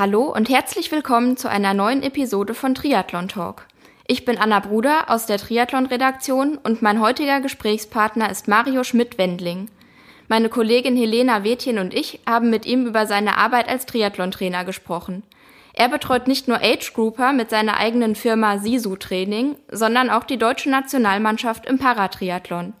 Hallo und herzlich willkommen zu einer neuen Episode von Triathlon Talk. Ich bin Anna Bruder aus der Triathlon-Redaktion und mein heutiger Gesprächspartner ist Mario Schmidt-Wendling. Meine Kollegin Helena Wetjen und ich haben mit ihm über seine Arbeit als Triathlon-Trainer gesprochen. Er betreut nicht nur Age Grouper mit seiner eigenen Firma Sisu Training, sondern auch die deutsche Nationalmannschaft im Paratriathlon.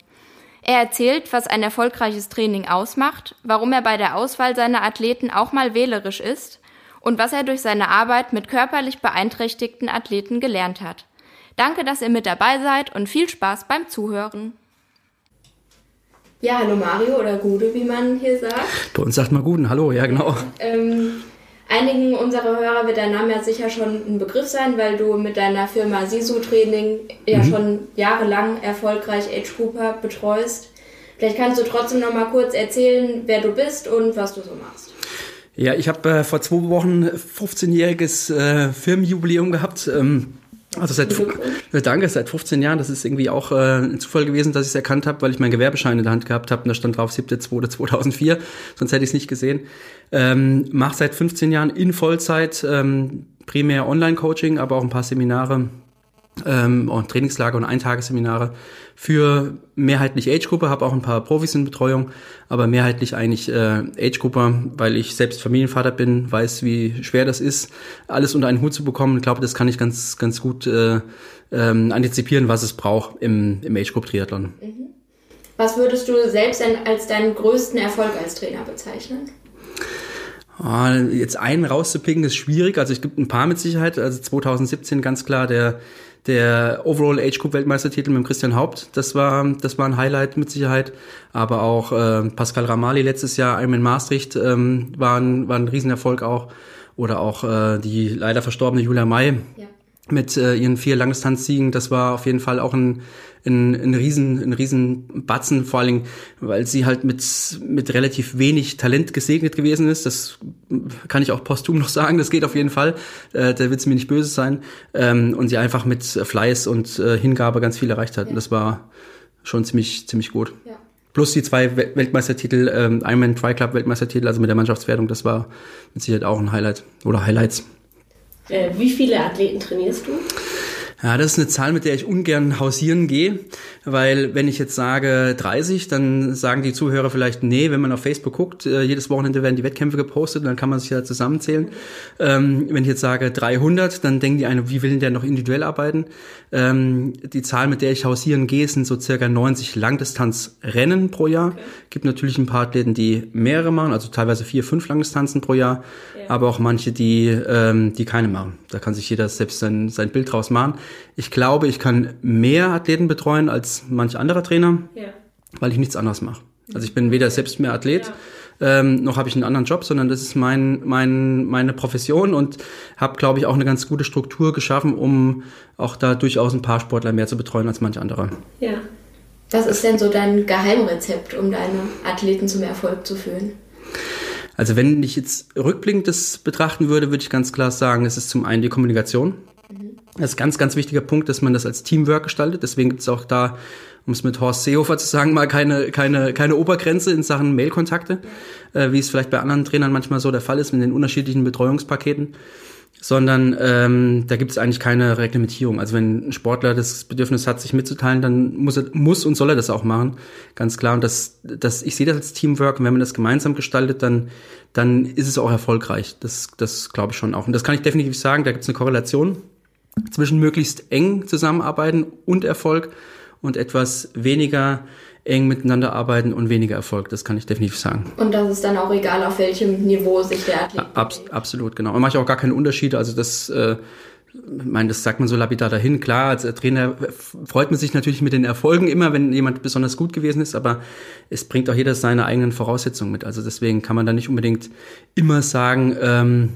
Er erzählt, was ein erfolgreiches Training ausmacht, warum er bei der Auswahl seiner Athleten auch mal wählerisch ist und was er durch seine Arbeit mit körperlich beeinträchtigten Athleten gelernt hat. Danke, dass ihr mit dabei seid und viel Spaß beim Zuhören. Ja, hallo Mario oder Gude, wie man hier sagt. Bei uns sagt man Guten, hallo, ja genau. Ähm, einigen unserer Hörer wird dein Name ja sicher schon ein Begriff sein, weil du mit deiner Firma Sisu Training ja mhm. schon jahrelang erfolgreich Age Cooper betreust. Vielleicht kannst du trotzdem noch mal kurz erzählen, wer du bist und was du so machst. Ja, ich habe äh, vor zwei Wochen 15-jähriges äh, Firmenjubiläum gehabt. Ähm, also seit danke, seit 15 Jahren. Das ist irgendwie auch äh, ein Zufall gewesen, dass ich es erkannt habe, weil ich meinen Gewerbeschein in der Hand gehabt habe und da stand drauf 7.2.2004, sonst hätte ich es nicht gesehen. Ähm, Mache seit 15 Jahren in Vollzeit ähm, primär Online-Coaching, aber auch ein paar Seminare ähm, und Trainingslager und Eintagesseminare für mehrheitlich Age-Gruppe, habe auch ein paar Profis in Betreuung, aber mehrheitlich eigentlich äh, Age-Gruppe, weil ich selbst Familienvater bin, weiß, wie schwer das ist, alles unter einen Hut zu bekommen. Ich glaube, das kann ich ganz, ganz gut äh, ähm, antizipieren, was es braucht im, im Age-Group-Triathlon. Mhm. Was würdest du selbst denn als deinen größten Erfolg als Trainer bezeichnen? Ah, jetzt einen rauszupicken ist schwierig. Also es gibt ein paar mit Sicherheit. Also 2017 ganz klar der der Overall Age Group Weltmeistertitel mit Christian Haupt, das war, das war ein Highlight mit Sicherheit. Aber auch äh, Pascal Ramali letztes Jahr, Ironman Maastricht, ähm, war, ein, war ein Riesenerfolg auch. Oder auch äh, die leider verstorbene Julia May. Ja mit äh, ihren vier Langdistanzsiegen. Das war auf jeden Fall auch ein, ein, ein, riesen, ein riesen Batzen, vor allem, weil sie halt mit, mit relativ wenig Talent gesegnet gewesen ist. Das kann ich auch posthum noch sagen, das geht auf jeden Fall. Äh, da wird sie mir nicht böse sein. Ähm, und sie einfach mit Fleiß und äh, Hingabe ganz viel erreicht hat. Ja. Und das war schon ziemlich, ziemlich gut. Ja. Plus die zwei Weltmeistertitel, ähm, Ironman Tri-Club Weltmeistertitel, also mit der Mannschaftswertung, das war mit Sicherheit auch ein Highlight oder Highlights. Äh, wie viele Athleten trainierst du? Ja, das ist eine Zahl, mit der ich ungern hausieren gehe, weil wenn ich jetzt sage 30, dann sagen die Zuhörer vielleicht, nee, wenn man auf Facebook guckt, äh, jedes Wochenende werden die Wettkämpfe gepostet, dann kann man sich ja zusammenzählen. Ähm, wenn ich jetzt sage 300, dann denken die eine, wie will denn der noch individuell arbeiten? Ähm, die Zahl, mit der ich hausieren gehe, sind so circa 90 Langdistanzrennen pro Jahr. Okay. Gibt natürlich ein paar Athleten, die mehrere machen, also teilweise vier, fünf Langdistanzen pro Jahr, ja. aber auch manche, die, ähm, die keine machen. Da kann sich jeder selbst sein, sein Bild draus machen. Ich glaube, ich kann mehr Athleten betreuen als manch anderer Trainer, ja. weil ich nichts anderes mache. Also ich bin weder selbst mehr Athlet, ja. Ähm, noch habe ich einen anderen Job, sondern das ist mein, mein, meine Profession und habe, glaube ich, auch eine ganz gute Struktur geschaffen, um auch da durchaus ein paar Sportler mehr zu betreuen als manche andere. Ja. Was ist denn so dein Geheimrezept, um deine Athleten zum Erfolg zu führen? Also wenn ich jetzt rückblickend das betrachten würde, würde ich ganz klar sagen, es ist zum einen die Kommunikation. Das ist ganz, ganz wichtiger Punkt, dass man das als Teamwork gestaltet. Deswegen gibt es auch da, um es mit Horst Seehofer zu sagen, mal keine, keine, keine Obergrenze in Sachen Mailkontakte, äh, wie es vielleicht bei anderen Trainern manchmal so der Fall ist mit den unterschiedlichen Betreuungspaketen. Sondern ähm, da gibt es eigentlich keine Reglementierung. Also wenn ein Sportler das Bedürfnis hat, sich mitzuteilen, dann muss er muss und soll er das auch machen, ganz klar. Und das, das ich sehe das als Teamwork. Und wenn man das gemeinsam gestaltet, dann dann ist es auch erfolgreich. Das, das glaube ich schon auch. Und das kann ich definitiv sagen. Da gibt es eine Korrelation zwischen möglichst eng zusammenarbeiten und Erfolg und etwas weniger eng miteinander arbeiten und weniger Erfolg. Das kann ich definitiv sagen. Und das ist dann auch egal, auf welchem Niveau sich der Athlet Abs Absolut, genau. Und mache ich auch gar keinen Unterschied. Also das, äh, ich meine, das sagt man so lapidar dahin. Klar, als Trainer freut man sich natürlich mit den Erfolgen immer, wenn jemand besonders gut gewesen ist, aber es bringt auch jeder seine eigenen Voraussetzungen mit. Also deswegen kann man da nicht unbedingt immer sagen, ähm,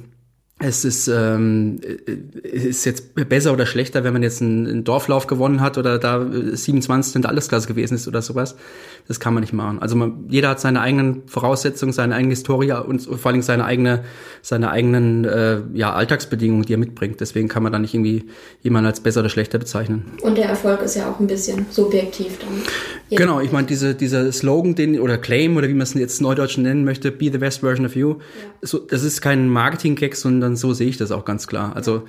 es ist, ähm, ist jetzt besser oder schlechter, wenn man jetzt einen, einen Dorflauf gewonnen hat oder da 27. in der Allesklasse gewesen ist oder sowas. Das kann man nicht machen. Also man, jeder hat seine eigenen Voraussetzungen, seine eigene Historie und vor allem seine eigene, seine eigenen äh, ja, Alltagsbedingungen, die er mitbringt. Deswegen kann man da nicht irgendwie jemanden als besser oder schlechter bezeichnen. Und der Erfolg ist ja auch ein bisschen subjektiv dann. Genau, ich meine, diese, dieser Slogan, den oder Claim oder wie man es jetzt neudeutsch nennen möchte, be the best version of you, ja. so, das ist kein Marketing-Gag, sondern sondern so sehe ich das auch ganz klar. Also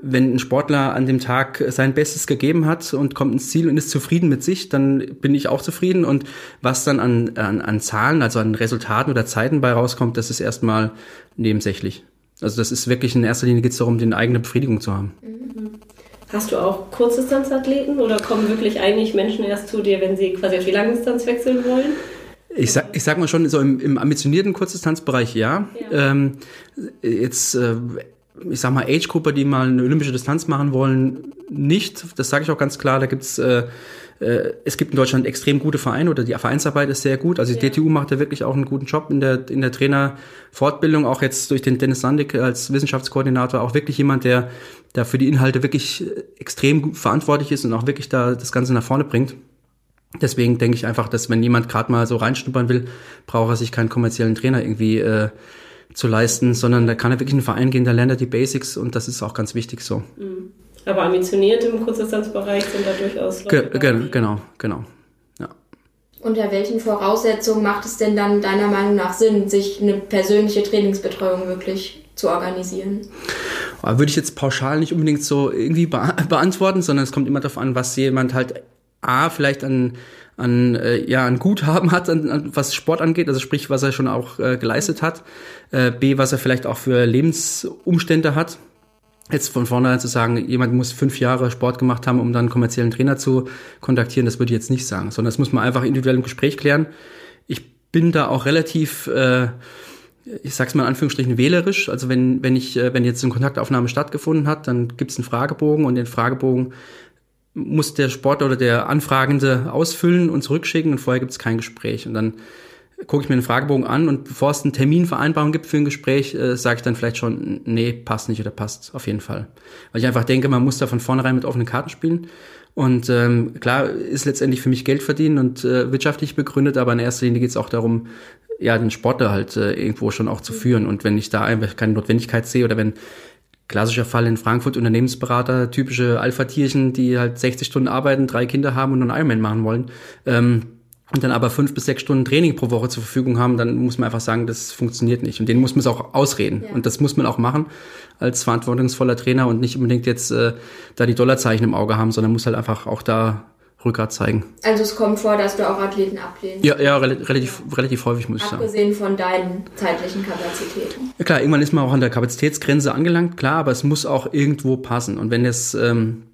wenn ein Sportler an dem Tag sein Bestes gegeben hat und kommt ins Ziel und ist zufrieden mit sich, dann bin ich auch zufrieden. Und was dann an, an, an Zahlen, also an Resultaten oder Zeiten bei rauskommt, das ist erstmal nebensächlich. Also das ist wirklich in erster Linie geht es darum, die eigene Befriedigung zu haben. Hast du auch Kurzdistanzathleten oder kommen wirklich eigentlich Menschen erst zu dir, wenn sie quasi auf die Langdistanz wechseln wollen? Ich sag, ich sag mal schon, so im, im ambitionierten Kurzdistanzbereich ja. ja. Ähm, jetzt, äh, ich sag mal, Age-Grupper, die mal eine olympische Distanz machen wollen, nicht. Das sage ich auch ganz klar. Da gibt's äh, äh, es gibt in Deutschland extrem gute Vereine oder die Vereinsarbeit ist sehr gut. Also die ja. DTU macht da wirklich auch einen guten Job in der, in der Trainerfortbildung, auch jetzt durch den Dennis Sandig als Wissenschaftskoordinator, auch wirklich jemand, der da für die Inhalte wirklich extrem verantwortlich ist und auch wirklich da das Ganze nach vorne bringt. Deswegen denke ich einfach, dass wenn jemand gerade mal so reinschnuppern will, braucht er sich keinen kommerziellen Trainer irgendwie äh, zu leisten, sondern da kann er wirklich in einen Verein gehen, da lernt er die Basics und das ist auch ganz wichtig so. Mhm. Aber ambitioniert im Kurzdistanzbereich sind da durchaus Leute. Ge ge genau, genau. Ja. Unter welchen Voraussetzungen macht es denn dann deiner Meinung nach Sinn, sich eine persönliche Trainingsbetreuung wirklich zu organisieren? Würde ich jetzt pauschal nicht unbedingt so irgendwie be beantworten, sondern es kommt immer darauf an, was jemand halt A, vielleicht an, an, äh, ja, an Guthaben hat, an, an, was Sport angeht, also sprich, was er schon auch äh, geleistet hat, äh, B, was er vielleicht auch für Lebensumstände hat, Jetzt von vornherein zu sagen, jemand muss fünf Jahre Sport gemacht haben, um dann einen kommerziellen Trainer zu kontaktieren, das würde ich jetzt nicht sagen, sondern das muss man einfach individuell im Gespräch klären. Ich bin da auch relativ, äh, ich sag's mal in Anführungsstrichen, wählerisch. Also wenn, wenn ich, äh, wenn jetzt eine Kontaktaufnahme stattgefunden hat, dann gibt's einen Fragebogen und den Fragebogen muss der Sportler oder der Anfragende ausfüllen und zurückschicken und vorher gibt's kein Gespräch. Und dann gucke ich mir den Fragebogen an und bevor es einen Terminvereinbarung gibt für ein Gespräch, äh, sage ich dann vielleicht schon, nee, passt nicht oder passt auf jeden Fall. Weil ich einfach denke, man muss da von vornherein mit offenen Karten spielen. Und ähm, klar ist letztendlich für mich Geld verdienen und äh, wirtschaftlich begründet, aber in erster Linie geht es auch darum, ja, den Sportler halt äh, irgendwo schon auch zu führen. Und wenn ich da einfach keine Notwendigkeit sehe oder wenn klassischer Fall in Frankfurt Unternehmensberater, typische Alpha-Tierchen, die halt 60 Stunden arbeiten, drei Kinder haben und einen Ironman machen wollen, ähm, und dann aber fünf bis sechs Stunden Training pro Woche zur Verfügung haben, dann muss man einfach sagen, das funktioniert nicht. Und den muss man es auch ausreden. Ja. Und das muss man auch machen als verantwortungsvoller Trainer und nicht unbedingt jetzt äh, da die Dollarzeichen im Auge haben, sondern muss halt einfach auch da Rückgrat zeigen. Also es kommt vor, dass du auch Athleten ablehnst? Ja, ja relativ, ja. relativ häufig, muss ich sagen. Abgesehen von deinen zeitlichen Kapazitäten. Ja klar, irgendwann ist man auch an der Kapazitätsgrenze angelangt, klar, aber es muss auch irgendwo passen. Und wenn es... Ähm,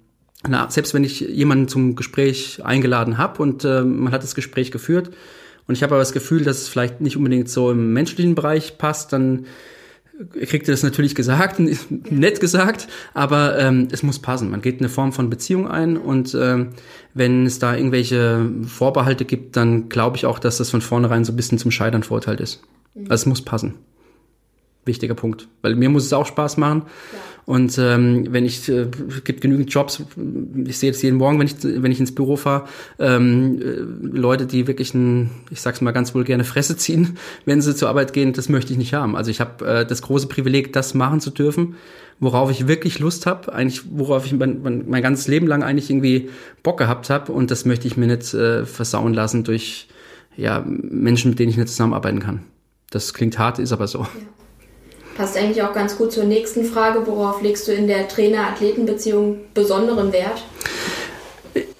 na, selbst wenn ich jemanden zum Gespräch eingeladen habe und äh, man hat das Gespräch geführt und ich habe aber das Gefühl, dass es vielleicht nicht unbedingt so im menschlichen Bereich passt, dann kriegt er das natürlich gesagt, nett gesagt, aber ähm, es muss passen. Man geht eine Form von Beziehung ein und ähm, wenn es da irgendwelche Vorbehalte gibt, dann glaube ich auch, dass das von vornherein so ein bisschen zum Scheitern verurteilt ist. Mhm. Also es muss passen. Wichtiger Punkt. Weil mir muss es auch Spaß machen. Ja. Und ähm, wenn ich, äh, gibt genügend Jobs, ich sehe das jeden Morgen, wenn ich, wenn ich ins Büro fahre, ähm, äh, Leute, die wirklich ein, ich sag's mal ganz wohl gerne Fresse ziehen, wenn sie zur Arbeit gehen, das möchte ich nicht haben. Also ich habe äh, das große Privileg, das machen zu dürfen, worauf ich wirklich Lust habe, eigentlich, worauf ich mein, mein, mein ganzes Leben lang eigentlich irgendwie Bock gehabt habe. Und das möchte ich mir nicht äh, versauen lassen durch ja, Menschen, mit denen ich nicht zusammenarbeiten kann. Das klingt hart, ist aber so. Ja. Passt eigentlich auch ganz gut zur nächsten Frage. Worauf legst du in der Trainer-Athleten-Beziehung besonderen Wert?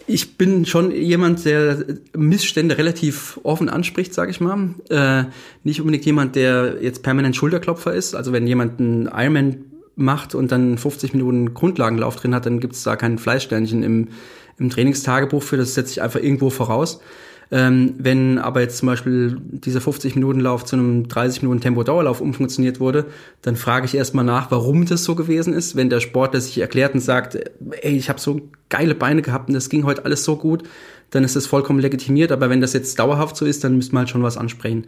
Ich bin schon jemand, der Missstände relativ offen anspricht, sage ich mal. Äh, nicht unbedingt jemand, der jetzt permanent Schulterklopfer ist. Also wenn jemand einen Ironman macht und dann 50 Minuten Grundlagenlauf drin hat, dann gibt es da kein Fleischsternchen im, im Trainingstagebuch für. Das setze ich einfach irgendwo voraus. Ähm, wenn aber jetzt zum Beispiel dieser 50-Minuten-Lauf zu einem 30-Minuten-Tempo-Dauerlauf umfunktioniert wurde, dann frage ich erstmal nach, warum das so gewesen ist. Wenn der Sportler sich erklärt und sagt, ey, ich habe so geile Beine gehabt und das ging heute alles so gut, dann ist das vollkommen legitimiert. Aber wenn das jetzt dauerhaft so ist, dann müsste man halt schon was ansprechen.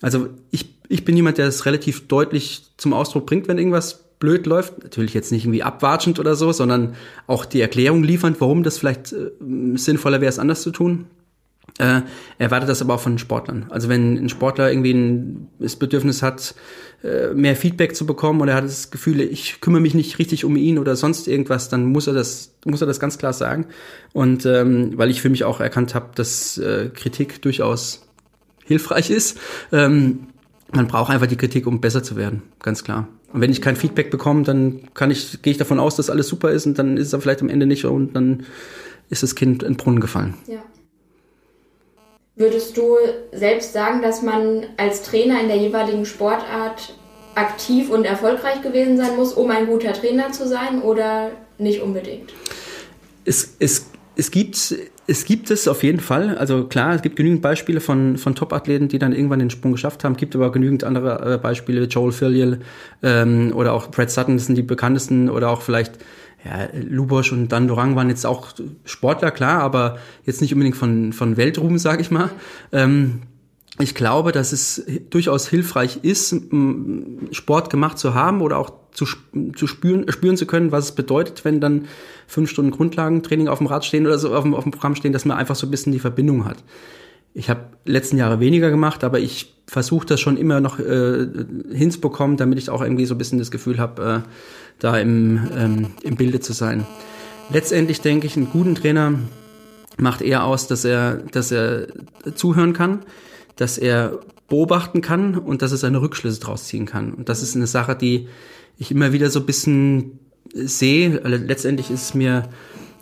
Also ich, ich bin jemand, der es relativ deutlich zum Ausdruck bringt, wenn irgendwas blöd läuft. Natürlich jetzt nicht irgendwie abwatschend oder so, sondern auch die Erklärung liefernd, warum das vielleicht äh, sinnvoller wäre, es anders zu tun. Äh, erwartet das aber auch von Sportlern. Also wenn ein Sportler irgendwie ein, das Bedürfnis hat, äh, mehr Feedback zu bekommen oder er hat das Gefühl, ich kümmere mich nicht richtig um ihn oder sonst irgendwas, dann muss er das, muss er das ganz klar sagen. Und ähm, weil ich für mich auch erkannt habe, dass äh, Kritik durchaus hilfreich ist. Ähm, man braucht einfach die Kritik, um besser zu werden, ganz klar. Und wenn ich kein Feedback bekomme, dann kann ich, gehe ich davon aus, dass alles super ist und dann ist es vielleicht am Ende nicht und dann ist das Kind in den Brunnen gefallen. Ja. Würdest du selbst sagen, dass man als Trainer in der jeweiligen Sportart aktiv und erfolgreich gewesen sein muss, um ein guter Trainer zu sein oder nicht unbedingt? Es, es, es gibt es gibt es auf jeden Fall. Also klar, es gibt genügend Beispiele von, von Top-Athleten, die dann irgendwann den Sprung geschafft haben. Es gibt aber genügend andere äh, Beispiele, Joel Filial ähm, oder auch Brad Sutton, sind die bekanntesten. Oder auch vielleicht ja, Lubosch und Dan Dorang waren jetzt auch Sportler, klar, aber jetzt nicht unbedingt von, von Weltruhm, sage ich mal. Ähm, ich glaube, dass es durchaus hilfreich ist, Sport gemacht zu haben oder auch zu, zu spüren, spüren zu können, was es bedeutet, wenn dann fünf Stunden Grundlagentraining auf dem Rad stehen oder so auf dem, auf dem Programm stehen, dass man einfach so ein bisschen die Verbindung hat. Ich habe letzten Jahre weniger gemacht, aber ich versuche das schon immer noch äh, hinzubekommen, damit ich auch irgendwie so ein bisschen das Gefühl habe, äh, da im, ähm, im Bilde zu sein. Letztendlich denke ich, einen guten Trainer macht eher aus, dass er, dass er zuhören kann, dass er beobachten kann und dass er seine Rückschlüsse draus ziehen kann. Und das ist eine Sache, die ich immer wieder so ein bisschen sehe. Also letztendlich ist es mir,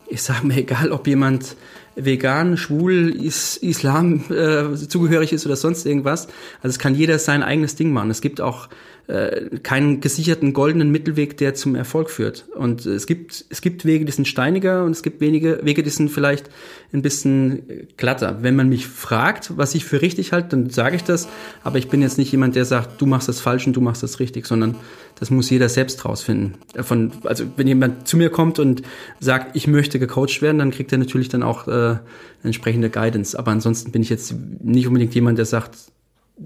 ich sage mir egal, ob jemand vegan, schwul, is, Islam äh, zugehörig ist oder sonst irgendwas. Also es kann jeder sein eigenes Ding machen. Es gibt auch äh, keinen gesicherten goldenen Mittelweg, der zum Erfolg führt. Und es gibt, es gibt Wege, die sind steiniger und es gibt wenige Wege, die sind vielleicht ein bisschen glatter. Wenn man mich fragt, was ich für richtig halte, dann sage ich das. Aber ich bin jetzt nicht jemand, der sagt, du machst das falsch und du machst das richtig, sondern das muss jeder selbst rausfinden. Von, also wenn jemand zu mir kommt und sagt, ich möchte gecoacht werden, dann kriegt er natürlich dann auch äh, entsprechende Guidance. Aber ansonsten bin ich jetzt nicht unbedingt jemand, der sagt,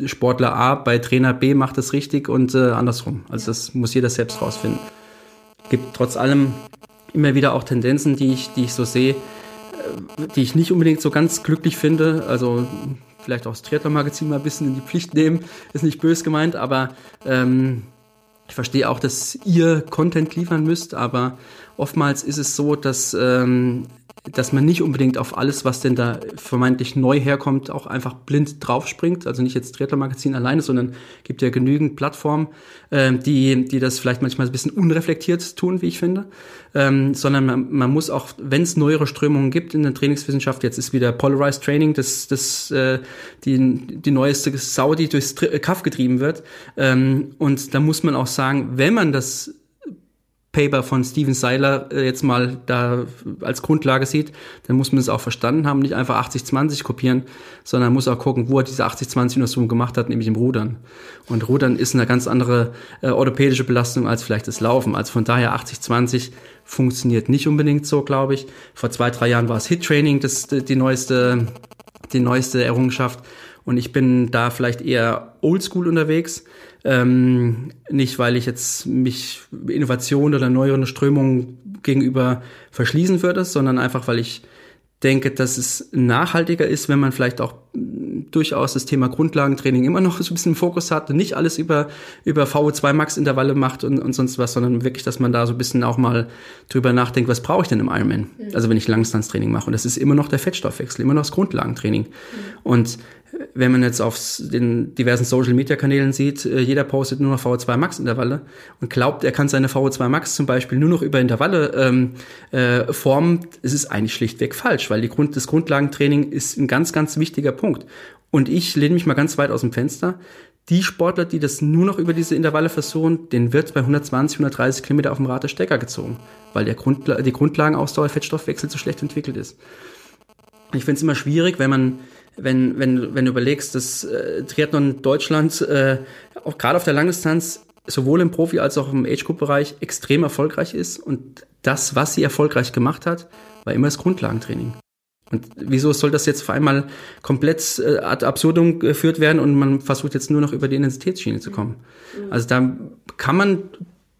Sportler A bei Trainer B macht es richtig und äh, andersrum. Also das muss jeder selbst rausfinden. Gibt trotz allem immer wieder auch Tendenzen, die ich, die ich so sehe, äh, die ich nicht unbedingt so ganz glücklich finde. Also vielleicht auch das Triathlon-Magazin mal ein bisschen in die Pflicht nehmen, ist nicht böse gemeint, aber ähm, ich verstehe auch, dass ihr Content liefern müsst, aber oftmals ist es so, dass ähm, dass man nicht unbedingt auf alles, was denn da vermeintlich neu herkommt, auch einfach blind draufspringt. Also nicht jetzt Triathlon-Magazin alleine, sondern gibt ja genügend Plattformen, ähm, die, die das vielleicht manchmal ein bisschen unreflektiert tun, wie ich finde. Ähm, sondern man, man muss auch, wenn es neuere Strömungen gibt in der Trainingswissenschaft, jetzt ist wieder Polarized Training, das, das äh, die, die neueste Sau, die durchs Kaff getrieben wird. Ähm, und da muss man auch sagen, wenn man das Paper von Steven Seiler äh, jetzt mal da als Grundlage sieht, dann muss man es auch verstanden haben, nicht einfach 80-20 kopieren, sondern muss auch gucken, wo er diese 80-20 Untersuchung gemacht hat, nämlich im Rudern. Und Rudern ist eine ganz andere äh, orthopädische Belastung als vielleicht das Laufen. Also von daher 80-20 funktioniert nicht unbedingt so, glaube ich. Vor zwei, drei Jahren war es Hit-Training, das die neueste, die neueste Errungenschaft. Und ich bin da vielleicht eher oldschool unterwegs. Ähm, nicht, weil ich jetzt mich Innovation oder neueren Strömungen gegenüber verschließen würde, sondern einfach, weil ich denke, dass es nachhaltiger ist, wenn man vielleicht auch durchaus das Thema Grundlagentraining immer noch so ein bisschen im Fokus hat und nicht alles über, über VO2 Max Intervalle macht und, und sonst was, sondern wirklich, dass man da so ein bisschen auch mal drüber nachdenkt, was brauche ich denn im Ironman? Mhm. Also wenn ich Langstanztraining mache. Und das ist immer noch der Fettstoffwechsel, immer noch das Grundlagentraining. Mhm. Und wenn man jetzt auf den diversen Social Media Kanälen sieht, äh, jeder postet nur noch VO2 Max Intervalle und glaubt, er kann seine VO2 Max zum Beispiel nur noch über Intervalle ähm, äh, formen, es ist eigentlich schlichtweg falsch, weil die Grund, das Grundlagentraining ist ein ganz, ganz wichtiger Punkt. Und ich lehne mich mal ganz weit aus dem Fenster. Die Sportler, die das nur noch über diese Intervalle versuchen, den wird bei 120, 130 Kilometer auf dem Rad der Stecker gezogen, weil der Grundla die Grundlagenausdauer Fettstoffwechsel zu schlecht entwickelt ist. Ich finde es immer schwierig, wenn man wenn, wenn, wenn du überlegst, dass äh, Triathlon Deutschland äh, auch gerade auf der Langdistanz sowohl im Profi- als auch im Age-Group-Bereich extrem erfolgreich ist. Und das, was sie erfolgreich gemacht hat, war immer das Grundlagentraining. Und wieso soll das jetzt auf einmal komplett äh, ad absurdum geführt werden und man versucht jetzt nur noch über die Intensitätsschiene zu kommen? Also da kann man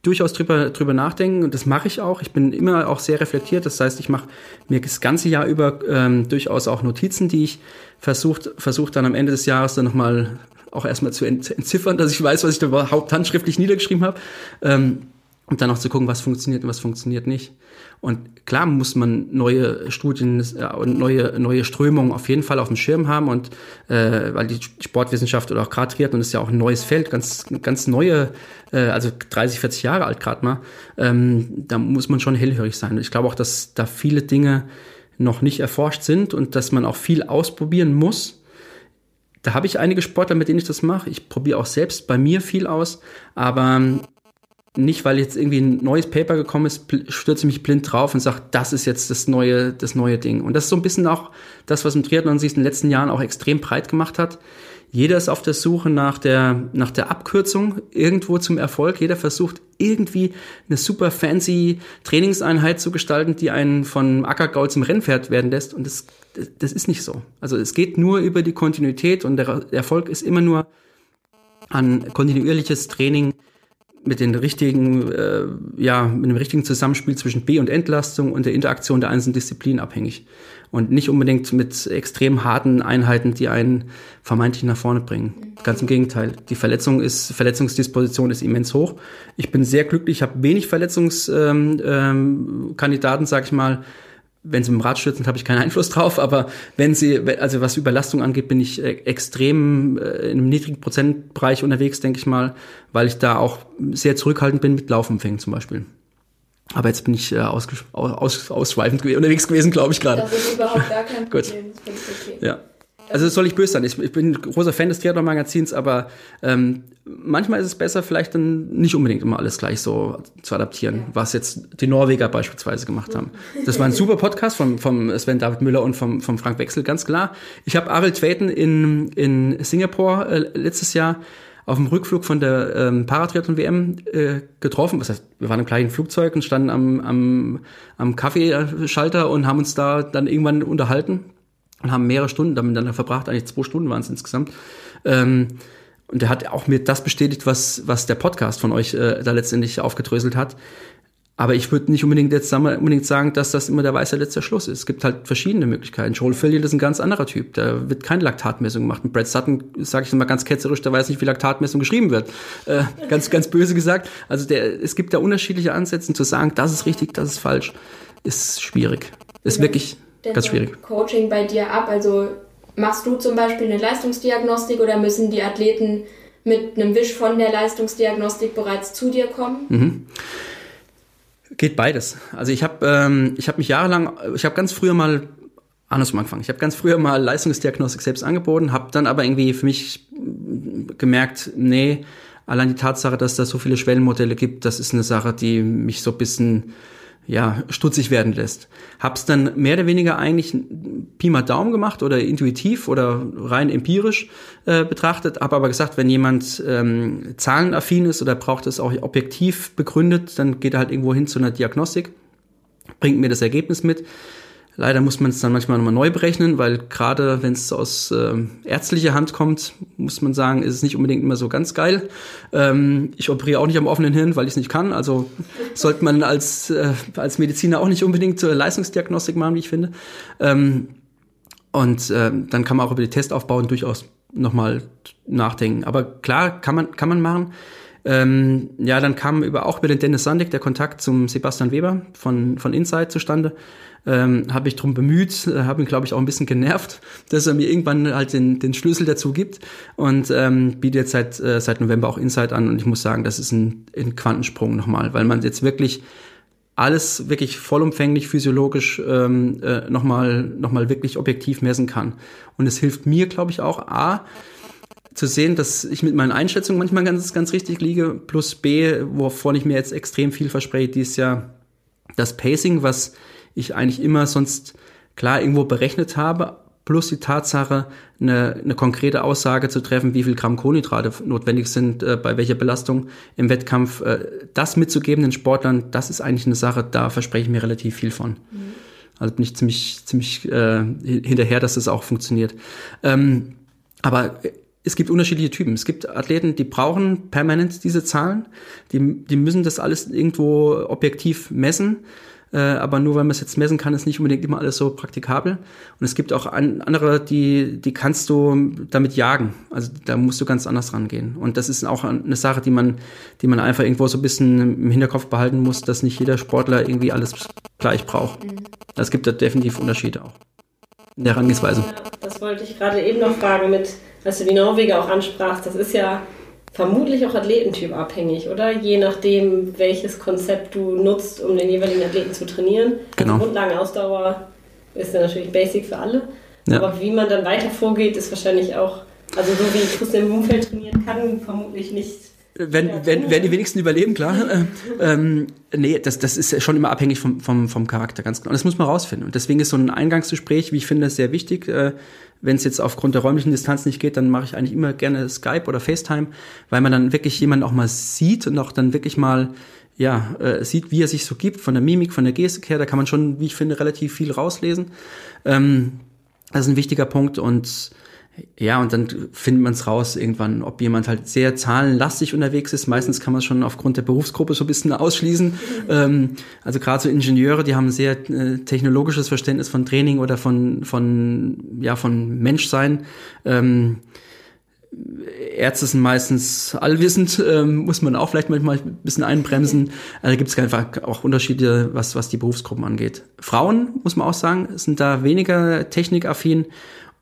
durchaus drüber, drüber nachdenken und das mache ich auch. Ich bin immer auch sehr reflektiert. Das heißt, ich mache mir das ganze Jahr über ähm, durchaus auch Notizen, die ich versucht versucht dann am Ende des Jahres dann nochmal auch erstmal zu entziffern, dass ich weiß, was ich da überhaupt handschriftlich niedergeschrieben habe. Ähm, und dann auch zu gucken, was funktioniert und was funktioniert nicht. Und klar muss man neue Studien äh, und neue, neue Strömungen auf jeden Fall auf dem Schirm haben und äh, weil die Sportwissenschaft oder auch gerade Triathlon ist ja auch ein neues Feld, ganz, ganz neue, äh, also 30, 40 Jahre alt gerade mal, ähm, da muss man schon hellhörig sein. Ich glaube auch, dass da viele Dinge noch nicht erforscht sind und dass man auch viel ausprobieren muss. Da habe ich einige Sportler, mit denen ich das mache. Ich probiere auch selbst bei mir viel aus, aber nicht, weil jetzt irgendwie ein neues Paper gekommen ist, stürze mich blind drauf und sage, das ist jetzt das neue, das neue Ding. Und das ist so ein bisschen auch das, was im Triathlon sich in den letzten Jahren auch extrem breit gemacht hat. Jeder ist auf der Suche nach der, nach der Abkürzung irgendwo zum Erfolg. Jeder versucht irgendwie eine super fancy Trainingseinheit zu gestalten, die einen von Ackergaul zum Rennpferd werden lässt. Und das, das ist nicht so. Also es geht nur über die Kontinuität und der Erfolg ist immer nur an kontinuierliches Training mit den richtigen, äh, ja, mit dem richtigen Zusammenspiel zwischen B- und Entlastung und der Interaktion der einzelnen Disziplinen abhängig. Und nicht unbedingt mit extrem harten Einheiten, die einen vermeintlich nach vorne bringen. Ganz im Gegenteil. Die Verletzung ist, Verletzungsdisposition ist immens hoch. Ich bin sehr glücklich, ich habe wenig Verletzungskandidaten, ähm, ähm, sag ich mal, wenn sie mit dem Rad stürzen, habe ich keinen Einfluss drauf, aber wenn sie, also was Überlastung angeht, bin ich äh, extrem äh, in einem niedrigen Prozentbereich unterwegs, denke ich mal, weil ich da auch sehr zurückhaltend bin mit Laufumfängen zum Beispiel. Aber jetzt bin ich äh, aus, aus, ausschweifend unterwegs gewesen, glaube ich gerade. Das ist überhaupt gar kein Problem. Gut. Okay. Ja. Also soll ich böse sein. Ich, ich bin ein großer Fan des Triathlon-Magazins, aber ähm, manchmal ist es besser, vielleicht dann nicht unbedingt immer alles gleich so zu adaptieren, ja. was jetzt die Norweger beispielsweise gemacht haben. Das war ein super Podcast vom, vom Sven David Müller und vom, vom Frank Wechsel, ganz klar. Ich habe Ariel Tweten in, in Singapur äh, letztes Jahr auf dem Rückflug von der ähm, Paratriathlon-WM äh, getroffen. Was heißt, wir waren im gleichen Flugzeug und standen am, am, am Kaffeeschalter und haben uns da dann irgendwann unterhalten und haben mehrere Stunden damit miteinander verbracht, eigentlich zwei Stunden waren es insgesamt. Ähm, und der hat auch mir das bestätigt, was, was der Podcast von euch äh, da letztendlich aufgedröselt hat. Aber ich würde nicht unbedingt jetzt unbedingt sagen, dass das immer der weiße letzte Schluss ist. Es gibt halt verschiedene Möglichkeiten. Joel Fillion ist ein ganz anderer Typ. Da wird keine Laktatmessung gemacht. Und Brad Sutton, sage ich mal ganz ketzerisch, der weiß nicht, wie Laktatmessung geschrieben wird. Äh, ganz, ganz böse gesagt. Also der, es gibt da unterschiedliche Ansätze. Zu sagen, das ist richtig, das ist falsch, ist schwierig. Ist ja. Wirklich Ganz schwierig. Coaching bei dir ab? Also machst du zum Beispiel eine Leistungsdiagnostik oder müssen die Athleten mit einem Wisch von der Leistungsdiagnostik bereits zu dir kommen? Mhm. Geht beides. Also ich habe ähm, ich habe mich jahrelang, ich habe ganz früher mal andersrum angefangen. Ich habe ganz früher mal Leistungsdiagnostik selbst angeboten, habe dann aber irgendwie für mich gemerkt, nee, allein die Tatsache, dass da so viele Schwellenmodelle gibt, das ist eine Sache, die mich so ein bisschen ja, stutzig werden lässt. Hab's dann mehr oder weniger eigentlich Pi mal Daumen gemacht oder intuitiv oder rein empirisch äh, betrachtet, habe aber gesagt, wenn jemand ähm, zahlenaffin ist oder braucht es auch objektiv begründet, dann geht er halt irgendwo hin zu einer Diagnostik, bringt mir das Ergebnis mit. Leider muss man es dann manchmal nochmal neu berechnen, weil gerade wenn es aus äh, ärztlicher Hand kommt, muss man sagen, ist es nicht unbedingt immer so ganz geil. Ähm, ich operiere auch nicht am offenen Hirn, weil ich es nicht kann. Also sollte man als, äh, als Mediziner auch nicht unbedingt zur Leistungsdiagnostik machen, wie ich finde. Ähm, und äh, dann kann man auch über die Testaufbauen durchaus nochmal nachdenken. Aber klar, kann man, kann man machen. Ähm, ja, dann kam über, auch über den Dennis Sandig der Kontakt zum Sebastian Weber von, von Insight zustande. Ähm, habe ich drum bemüht, äh, habe ihn, glaube ich, auch ein bisschen genervt, dass er mir irgendwann halt den, den Schlüssel dazu gibt. Und ähm, biete jetzt seit, äh, seit November auch Insight an. Und ich muss sagen, das ist ein, ein Quantensprung nochmal, weil man jetzt wirklich alles wirklich vollumfänglich physiologisch ähm, äh, nochmal noch wirklich objektiv messen kann. Und es hilft mir, glaube ich, auch, A, zu sehen, dass ich mit meinen Einschätzungen manchmal ganz, ganz richtig liege, plus B, wovon ich mir jetzt extrem viel verspreche, dieses Jahr das Pacing, was ich eigentlich immer sonst klar irgendwo berechnet habe, plus die Tatsache, eine, eine konkrete Aussage zu treffen, wie viel Gramm Kohlenhydrate notwendig sind, äh, bei welcher Belastung im Wettkampf, äh, das mitzugeben den Sportlern, das ist eigentlich eine Sache, da verspreche ich mir relativ viel von. Mhm. Also bin ich ziemlich, ziemlich äh, hinterher, dass das auch funktioniert. Ähm, aber es gibt unterschiedliche Typen. Es gibt Athleten, die brauchen permanent diese Zahlen. Die, die müssen das alles irgendwo objektiv messen. Äh, aber nur weil man es jetzt messen kann, ist nicht unbedingt immer alles so praktikabel. Und es gibt auch an, andere, die, die kannst du damit jagen. Also da musst du ganz anders rangehen. Und das ist auch eine Sache, die man, die man einfach irgendwo so ein bisschen im Hinterkopf behalten muss, dass nicht jeder Sportler irgendwie alles gleich braucht. Es gibt da definitiv Unterschiede auch in der Herangehensweise. Das wollte ich gerade eben noch fragen mit, als du die Norweger auch ansprachst. Das ist ja vermutlich auch Athletentyp abhängig, oder? Je nachdem, welches Konzept du nutzt, um den jeweiligen Athleten zu trainieren. Genau. Also Grundlagenausdauer ist ja natürlich basic für alle. Ja. Aber wie man dann weiter vorgeht, ist wahrscheinlich auch, also so wie ich Fußball im Umfeld trainieren kann, vermutlich nicht wenn, wenn, wenn die wenigsten überleben, klar. ähm, nee, das, das ist schon immer abhängig vom, vom, vom Charakter, ganz klar. Und das muss man rausfinden. Und deswegen ist so ein Eingangsgespräch, wie ich finde, sehr wichtig. Äh, wenn es jetzt aufgrund der räumlichen Distanz nicht geht, dann mache ich eigentlich immer gerne Skype oder FaceTime, weil man dann wirklich jemanden auch mal sieht und auch dann wirklich mal ja, äh, sieht, wie er sich so gibt, von der Mimik, von der Gestik her, da kann man schon, wie ich finde, relativ viel rauslesen. Ähm, das ist ein wichtiger Punkt und ja, und dann findet man es raus irgendwann, ob jemand halt sehr zahlenlastig unterwegs ist. Meistens kann man es schon aufgrund der Berufsgruppe so ein bisschen ausschließen. Mhm. Ähm, also gerade so Ingenieure, die haben ein sehr äh, technologisches Verständnis von Training oder von, von, ja, von Menschsein. Ähm, Ärzte sind meistens allwissend, ähm, muss man auch vielleicht manchmal ein bisschen einbremsen. Also gibt es einfach auch Unterschiede, was, was die Berufsgruppen angeht. Frauen, muss man auch sagen, sind da weniger technikaffin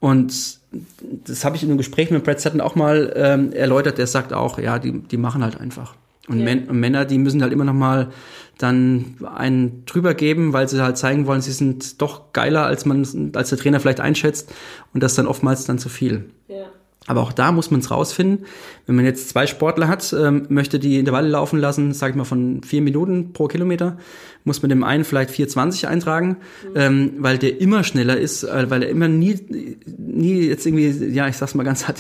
und das habe ich in einem Gespräch mit Brad Sutton auch mal ähm, erläutert, der sagt auch, ja, die, die machen halt einfach. Und, ja. Män und Männer, die müssen halt immer noch mal dann einen drüber geben, weil sie halt zeigen wollen, sie sind doch geiler, als man, als der Trainer vielleicht einschätzt. Und das dann oftmals dann zu viel. Ja. Aber auch da muss man es rausfinden. Wenn man jetzt zwei Sportler hat, ähm, möchte die Intervalle laufen lassen, sag ich mal von vier Minuten pro Kilometer, muss man dem einen vielleicht 4,20 eintragen, mhm. ähm, weil der immer schneller ist, äh, weil er immer nie, nie jetzt irgendwie, ja, ich sag's mal ganz hart,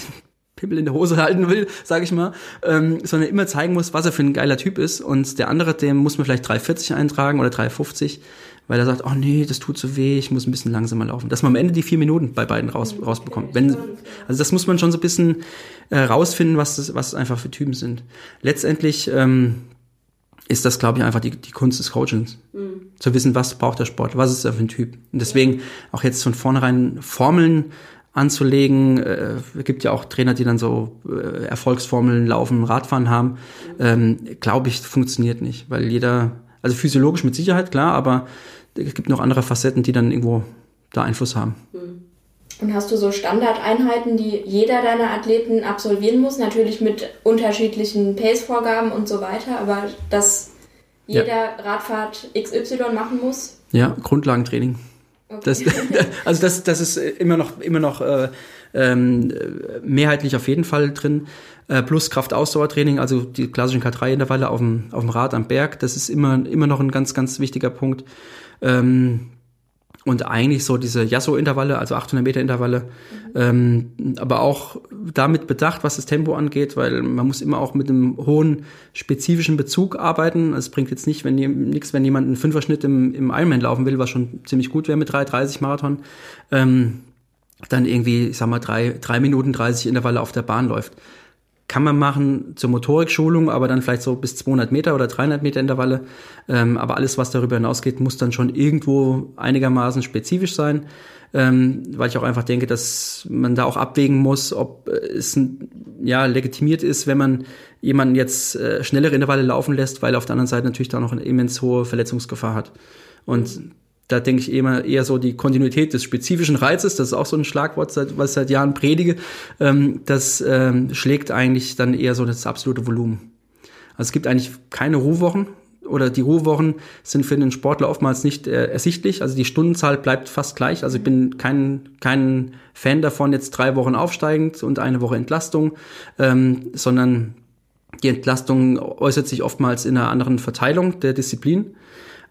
Pimmel in der Hose halten will, sage ich mal, ähm, sondern immer zeigen muss, was er für ein geiler Typ ist. Und der andere, dem muss man vielleicht 3,40 eintragen oder 3,50 weil er sagt, oh nee, das tut so weh, ich muss ein bisschen langsamer laufen. Dass man am Ende die vier Minuten bei beiden raus, rausbekommt. Wenn, also das muss man schon so ein bisschen äh, rausfinden, was das, was einfach für Typen sind. Letztendlich ähm, ist das, glaube ich, einfach die, die Kunst des Coachings. Mhm. Zu wissen, was braucht der Sport, was ist er für ein Typ. Und deswegen auch jetzt von vornherein Formeln anzulegen. Äh, gibt ja auch Trainer, die dann so äh, Erfolgsformeln laufen, Radfahren haben. Ähm, glaube ich, funktioniert nicht, weil jeder, also physiologisch mit Sicherheit, klar, aber es gibt noch andere Facetten, die dann irgendwo da Einfluss haben. Hm. Und hast du so Standardeinheiten, die jeder deiner Athleten absolvieren muss? Natürlich mit unterschiedlichen Pace-Vorgaben und so weiter, aber dass jeder ja. Radfahrt XY machen muss? Ja, Grundlagentraining. Okay. Das, also das, das ist immer noch, immer noch äh, ähm, mehrheitlich auf jeden Fall drin. Äh, plus Kraftausdauertraining, also die klassischen K3-Intervalle auf dem, auf dem Rad am Berg, das ist immer, immer noch ein ganz, ganz wichtiger Punkt. Ähm, und eigentlich so diese Yasso-Intervalle, also 800 Meter Intervalle, mhm. ähm, aber auch damit bedacht, was das Tempo angeht, weil man muss immer auch mit einem hohen spezifischen Bezug arbeiten. Es bringt jetzt nicht, wenn nichts, wenn jemand einen Fünferschnitt im, im Ironman laufen will, was schon ziemlich gut wäre mit 3,30 Marathon, ähm, dann irgendwie, ich sag mal, drei, drei Minuten 30 Intervalle auf der Bahn läuft kann man machen zur Motorikschulung, aber dann vielleicht so bis 200 Meter oder 300 Meter Intervalle. Ähm, aber alles, was darüber hinausgeht, muss dann schon irgendwo einigermaßen spezifisch sein, ähm, weil ich auch einfach denke, dass man da auch abwägen muss, ob es ja legitimiert ist, wenn man jemanden jetzt äh, schnellere Intervalle laufen lässt, weil auf der anderen Seite natürlich da noch eine immens hohe Verletzungsgefahr hat. Und da denke ich immer eher so die Kontinuität des spezifischen Reizes, das ist auch so ein Schlagwort, was ich seit Jahren predige, ähm, das ähm, schlägt eigentlich dann eher so das absolute Volumen. Also es gibt eigentlich keine Ruhewochen oder die Ruhewochen sind für den Sportler oftmals nicht äh, ersichtlich. Also die Stundenzahl bleibt fast gleich. Also ich bin kein, kein Fan davon, jetzt drei Wochen aufsteigend und eine Woche Entlastung, ähm, sondern die Entlastung äußert sich oftmals in einer anderen Verteilung der Disziplin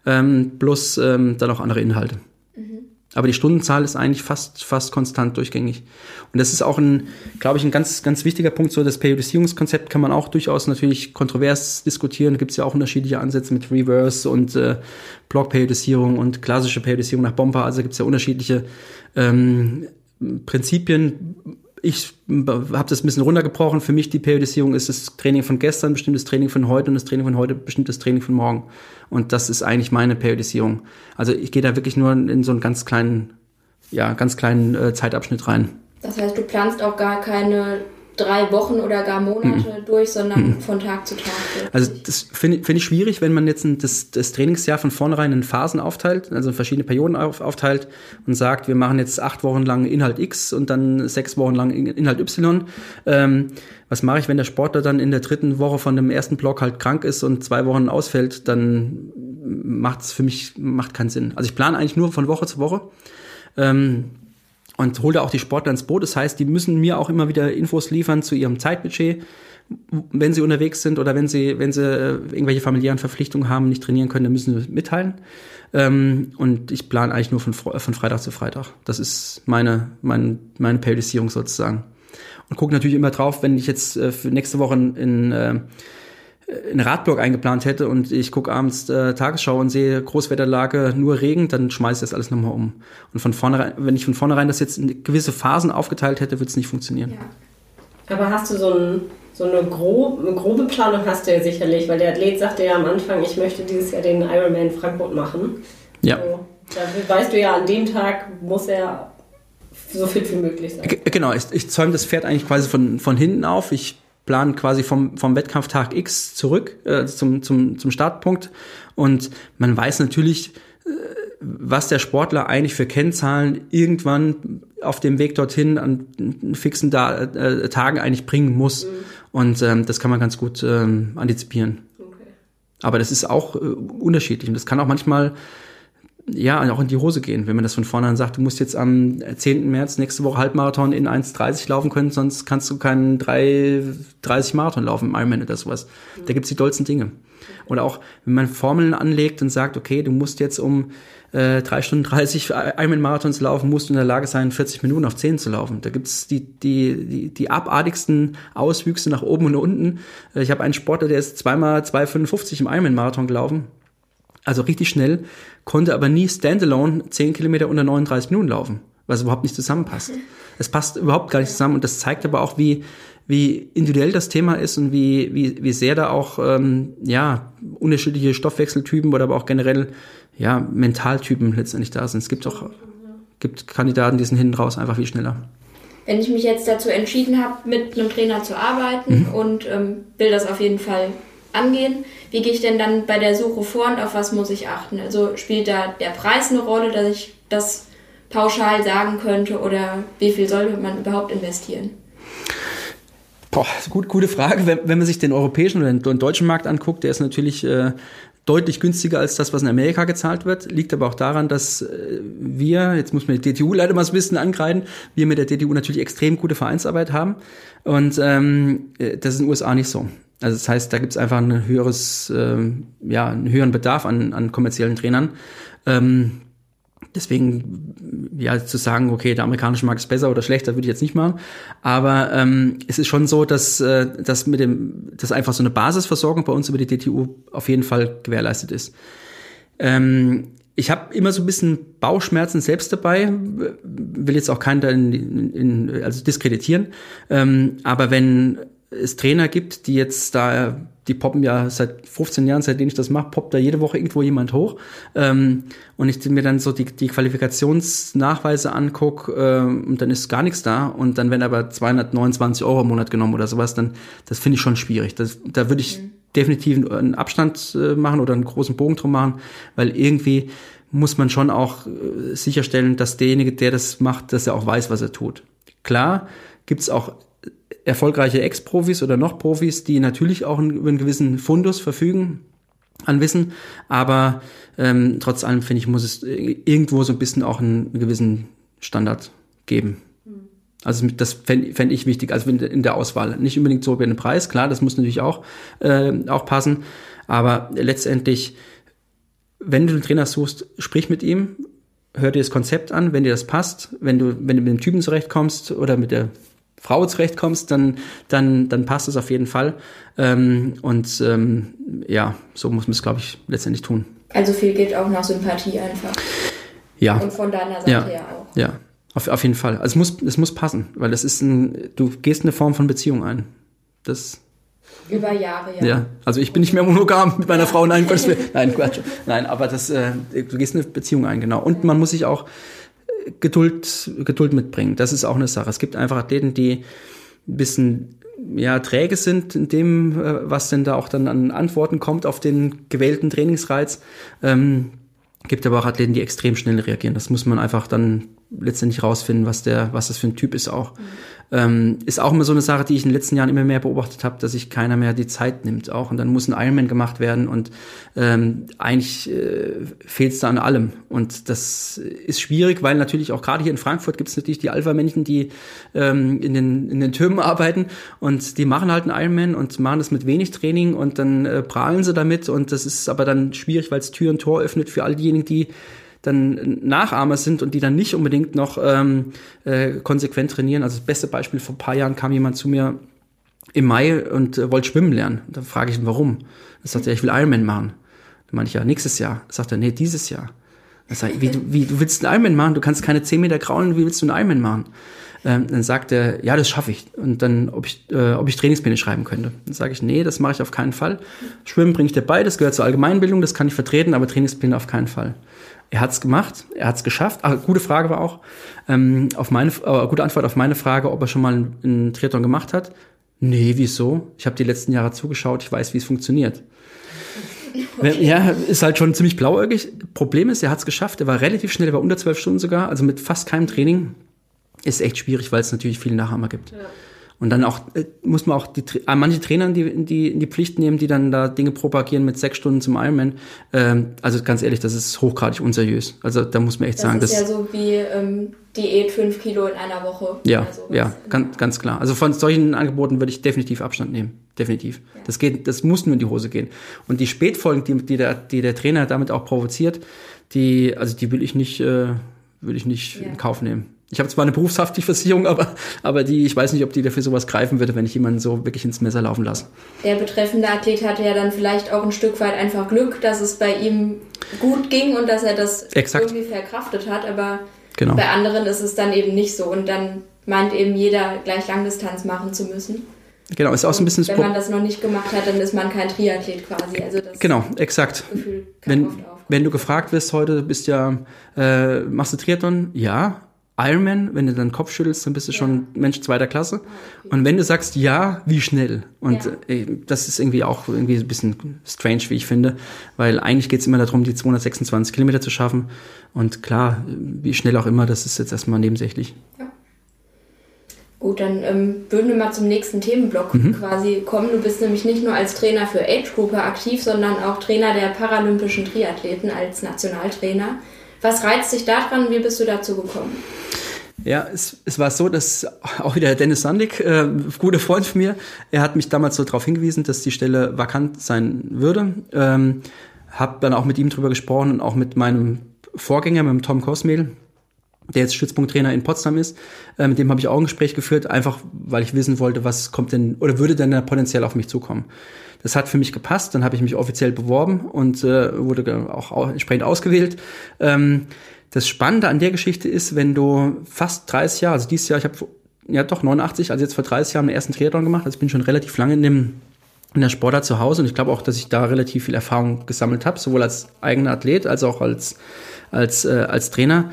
ähm, plus ähm, dann auch andere Inhalte. Mhm. Aber die Stundenzahl ist eigentlich fast, fast konstant durchgängig. Und das ist auch ein, glaube ich, ein ganz, ganz wichtiger Punkt. So das Periodisierungskonzept kann man auch durchaus natürlich kontrovers diskutieren. Da gibt es ja auch unterschiedliche Ansätze mit Reverse und äh, Block-Periodisierung und klassische Periodisierung nach Bomber. Also gibt es ja unterschiedliche ähm, Prinzipien ich habe das ein bisschen runtergebrochen. Für mich die Periodisierung ist das Training von gestern, bestimmtes Training von heute und das Training von heute, bestimmtes Training von morgen. Und das ist eigentlich meine Periodisierung. Also ich gehe da wirklich nur in so einen ganz kleinen, ja, ganz kleinen äh, Zeitabschnitt rein. Das heißt, du planst auch gar keine drei Wochen oder gar Monate mhm. durch, sondern mhm. von Tag zu Tag. Wirklich. Also das finde find ich schwierig, wenn man jetzt ein, das, das Trainingsjahr von vornherein in Phasen aufteilt, also in verschiedene Perioden auf, aufteilt und sagt, wir machen jetzt acht Wochen lang Inhalt X und dann sechs Wochen lang Inhalt Y. Ähm, was mache ich, wenn der Sportler dann in der dritten Woche von dem ersten Block halt krank ist und zwei Wochen ausfällt, dann macht es für mich macht keinen Sinn. Also ich plane eigentlich nur von Woche zu Woche. Ähm, und hole auch die Sportler ins Boot. Das heißt, die müssen mir auch immer wieder Infos liefern zu ihrem Zeitbudget, wenn sie unterwegs sind oder wenn sie, wenn sie äh, irgendwelche familiären Verpflichtungen haben, nicht trainieren können, dann müssen sie mitteilen. Ähm, und ich plane eigentlich nur von, von Freitag zu Freitag. Das ist meine, meine, meine Periodisierung sozusagen. Und gucke natürlich immer drauf, wenn ich jetzt äh, für nächste Woche in, in einen Radblock eingeplant hätte und ich gucke abends äh, Tagesschau und sehe Großwetterlage, nur Regen, dann schmeiße ich das alles nochmal um. Und von vornherein, wenn ich von vornherein das jetzt in gewisse Phasen aufgeteilt hätte, würde es nicht funktionieren. Ja. Aber hast du so, ein, so eine, grob, eine, grobe Planung hast du ja sicherlich, weil der Athlet sagte ja am Anfang, ich möchte dieses Jahr den Ironman Frankfurt machen. Ja. So, da weißt du ja, an dem Tag muss er so fit wie möglich sein. G genau, ich, ich zäume das Pferd eigentlich quasi von, von hinten auf. Ich planen quasi vom, vom Wettkampftag X zurück äh, zum, zum, zum Startpunkt. Und man weiß natürlich, äh, was der Sportler eigentlich für Kennzahlen irgendwann auf dem Weg dorthin an fixen da äh, Tagen eigentlich bringen muss. Mhm. Und ähm, das kann man ganz gut ähm, antizipieren. Okay. Aber das ist auch äh, unterschiedlich. Und das kann auch manchmal ja, auch in die Hose gehen, wenn man das von vornherein sagt, du musst jetzt am 10. März nächste Woche Halbmarathon in 1,30 laufen können, sonst kannst du keinen 3,30 Marathon laufen im Ironman oder sowas. Da gibt's die dollsten Dinge. Oder auch, wenn man Formeln anlegt und sagt, okay, du musst jetzt um äh, 3 Stunden 30 Ironman-Marathons laufen, musst du in der Lage sein, 40 Minuten auf 10 zu laufen. Da gibt's die, die, die, die abartigsten Auswüchse nach oben und unten. Äh, ich habe einen Sportler, der ist zweimal 2,55 im Ironman-Marathon gelaufen also richtig schnell, konnte aber nie standalone 10 Kilometer unter 39 Minuten laufen, was überhaupt nicht zusammenpasst. Es passt überhaupt gar nicht zusammen und das zeigt aber auch, wie, wie individuell das Thema ist und wie, wie, wie sehr da auch ähm, ja, unterschiedliche Stoffwechseltypen oder aber auch generell ja, Mentaltypen letztendlich da sind. Es gibt auch gibt Kandidaten, die sind hinten raus einfach viel schneller. Wenn ich mich jetzt dazu entschieden habe, mit einem Trainer zu arbeiten mhm. und ähm, will das auf jeden Fall angehen. Wie gehe ich denn dann bei der Suche vor und auf was muss ich achten? Also spielt da der Preis eine Rolle, dass ich das pauschal sagen könnte oder wie viel sollte man überhaupt investieren? Boah, gut, gute Frage. Wenn, wenn man sich den europäischen oder den deutschen Markt anguckt, der ist natürlich äh, deutlich günstiger als das, was in Amerika gezahlt wird. Liegt aber auch daran, dass äh, wir, jetzt muss man die DTU leider mal so ein bisschen angreifen, wir mit der DTU natürlich extrem gute Vereinsarbeit haben. Und ähm, äh, das ist in den USA nicht so. Also das heißt, da gibt es einfach ein höheres, ähm, ja, einen höheren Bedarf an, an kommerziellen Trainern. Ähm, deswegen, ja, zu sagen, okay, der amerikanische Markt ist besser oder schlechter, würde ich jetzt nicht machen. Aber ähm, es ist schon so, dass, äh, dass mit dem, dass einfach so eine Basisversorgung bei uns über die DTU auf jeden Fall gewährleistet ist. Ähm, ich habe immer so ein bisschen Bauchschmerzen selbst dabei, will jetzt auch keinen da in, in, also diskreditieren. Ähm, aber wenn es Trainer gibt, die jetzt da, die poppen ja seit 15 Jahren, seitdem ich das mache, poppt da jede Woche irgendwo jemand hoch. Ähm, und ich mir dann so die, die Qualifikationsnachweise angucke äh, und dann ist gar nichts da. Und dann werden aber 229 Euro im Monat genommen oder sowas, dann das finde ich schon schwierig. Das, da würde ich mhm. definitiv einen Abstand äh, machen oder einen großen Bogen drum machen, weil irgendwie muss man schon auch äh, sicherstellen, dass derjenige, der das macht, dass er auch weiß, was er tut. Klar, gibt's auch erfolgreiche Ex-Profis oder noch Profis, die natürlich auch über einen gewissen Fundus verfügen an Wissen, aber ähm, trotz allem finde ich, muss es irgendwo so ein bisschen auch einen, gewissen Standard geben. Also das fände fänd ich wichtig, also in der Auswahl. Nicht unbedingt so über den Preis, klar, das muss natürlich auch, äh, auch passen, aber letztendlich, wenn du einen Trainer suchst, sprich mit ihm, hör dir das Konzept an, wenn dir das passt, wenn du, wenn du mit dem Typen zurechtkommst oder mit der Frau zurechtkommst, dann, dann, dann passt es auf jeden Fall. Ähm, und ähm, ja, so muss man es, glaube ich, letztendlich tun. Also viel geht auch nach Sympathie einfach. Ja. Und von deiner Seite ja. her auch. Ja. Auf, auf jeden Fall. Also es muss, es muss passen, weil das ist ein, du gehst eine Form von Beziehung ein. Das. Über Jahre, ja. Ja, also ich bin nicht mehr monogam mit meiner Frau, nein, Quatsch, nein, Quatsch, nein, aber das, äh, du gehst eine Beziehung ein, genau. Und man muss sich auch Geduld, Geduld mitbringen. Das ist auch eine Sache. Es gibt einfach Athleten, die ein bisschen ja, träge sind in dem, äh, was denn da auch dann an Antworten kommt auf den gewählten Trainingsreiz. Ähm, gibt aber auch Athleten, die extrem schnell reagieren. Das muss man einfach dann letztendlich rausfinden, was der, was das für ein Typ ist auch. Mhm. Ähm, ist auch immer so eine Sache, die ich in den letzten Jahren immer mehr beobachtet habe, dass sich keiner mehr die Zeit nimmt auch. Und dann muss ein Ironman gemacht werden und ähm, eigentlich äh, fehlt es da an allem. Und das ist schwierig, weil natürlich auch gerade hier in Frankfurt gibt es natürlich die Alpha-Männchen, die ähm, in, den, in den Türmen arbeiten und die machen halt einen Ironman und machen das mit wenig Training und dann äh, prahlen sie damit und das ist aber dann schwierig, weil es Tür und Tor öffnet für all diejenigen, die dann Nachahmer sind und die dann nicht unbedingt noch ähm, äh, konsequent trainieren. Also das beste Beispiel, vor ein paar Jahren kam jemand zu mir im Mai und äh, wollte schwimmen lernen. Da frage ich ihn, warum? Da sagt er, ich will Ironman machen. Dann meine ich, ja, nächstes Jahr. Da sagt er, nee, dieses Jahr. Da sag ich, wie, wie, du willst einen Ironman machen? Du kannst keine 10 Meter kraulen, wie willst du einen Ironman machen? Ähm, dann sagt er, ja, das schaffe ich. Und dann, ob ich, äh, ob ich Trainingspläne schreiben könnte. Dann sage ich, nee, das mache ich auf keinen Fall. Schwimmen bringe ich dir bei, das gehört zur Allgemeinbildung, das kann ich vertreten, aber Trainingspläne auf keinen Fall. Er hat es gemacht, er hat es geschafft. Ach, gute Frage war auch, ähm, auf meine, äh, gute Antwort auf meine Frage, ob er schon mal einen, einen Triathlon gemacht hat. Nee, wieso? Ich habe die letzten Jahre zugeschaut, ich weiß, wie es funktioniert. Okay. Ja, ist halt schon ziemlich blauäugig. Problem ist, er hat es geschafft, er war relativ schnell, er war unter zwölf Stunden sogar, also mit fast keinem Training. Ist echt schwierig, weil es natürlich viele Nachahmer gibt. Ja. Und dann auch äh, muss man auch die, äh, manche Trainer in die, die, in die Pflicht nehmen, die dann da Dinge propagieren mit sechs Stunden zum Ironman. Ähm, also ganz ehrlich, das ist hochgradig unseriös. Also da muss man echt das sagen, das ist ja so wie ähm, Diät fünf Kilo in einer Woche. Ja, ja, ganz, ganz klar. Also von solchen Angeboten würde ich definitiv Abstand nehmen. Definitiv. Ja. Das geht, das muss nur in die Hose gehen. Und die Spätfolgen, die, die, der, die der Trainer damit auch provoziert, die, also die will ich nicht, äh, will ich nicht ja. in Kauf nehmen. Ich habe zwar eine Berufshaftpflichtversicherung, aber, aber die, ich weiß nicht, ob die dafür sowas greifen würde, wenn ich jemanden so wirklich ins Messer laufen lasse. Der betreffende Athlet hatte ja dann vielleicht auch ein Stück weit einfach Glück, dass es bei ihm gut ging und dass er das Exakt. irgendwie verkraftet hat, aber genau. bei anderen ist es dann eben nicht so und dann meint eben jeder gleich Langdistanz machen zu müssen. Genau, ist auch so ein bisschen. Wenn man das noch nicht gemacht hat, dann ist man kein Triathlet quasi. Also das genau, exakt. wenn, wenn du gefragt wirst heute, du bist ja, äh, machst du Triathlon? Ja, Ironman, wenn du deinen Kopf schüttelst, dann bist du schon Mensch zweiter Klasse. Und wenn du sagst ja, wie schnell? Und ja. äh, das ist irgendwie auch irgendwie ein bisschen strange, wie ich finde, weil eigentlich geht es immer darum, die 226 Kilometer zu schaffen. Und klar, wie schnell auch immer, das ist jetzt erstmal nebensächlich. Ja. Gut, dann ähm, würden wir mal zum nächsten Themenblock mhm. quasi kommen. Du bist nämlich nicht nur als Trainer für Age Grouper aktiv, sondern auch Trainer der paralympischen Triathleten als Nationaltrainer. Was reizt dich daran? Wie bist du dazu gekommen? Ja, es, es war so, dass auch wieder Dennis Sandig, äh, guter Freund von mir, er hat mich damals so darauf hingewiesen, dass die Stelle vakant sein würde. Ähm, hab dann auch mit ihm drüber gesprochen und auch mit meinem Vorgänger, mit dem Tom Kosmehl, der jetzt Stützpunkttrainer in Potsdam ist. Äh, mit dem habe ich auch ein Gespräch geführt, einfach weil ich wissen wollte, was kommt denn oder würde denn da potenziell auf mich zukommen. Das hat für mich gepasst, dann habe ich mich offiziell beworben und äh, wurde auch entsprechend ausgewählt. Ähm, das Spannende an der Geschichte ist, wenn du fast 30 Jahre, also dieses Jahr, ich habe ja doch 89, also jetzt vor 30 Jahren den ersten Triathlon gemacht, also ich bin schon relativ lange in dem in der Sportart zu Hause und ich glaube auch, dass ich da relativ viel Erfahrung gesammelt habe, sowohl als eigener Athlet als auch als als äh, als Trainer.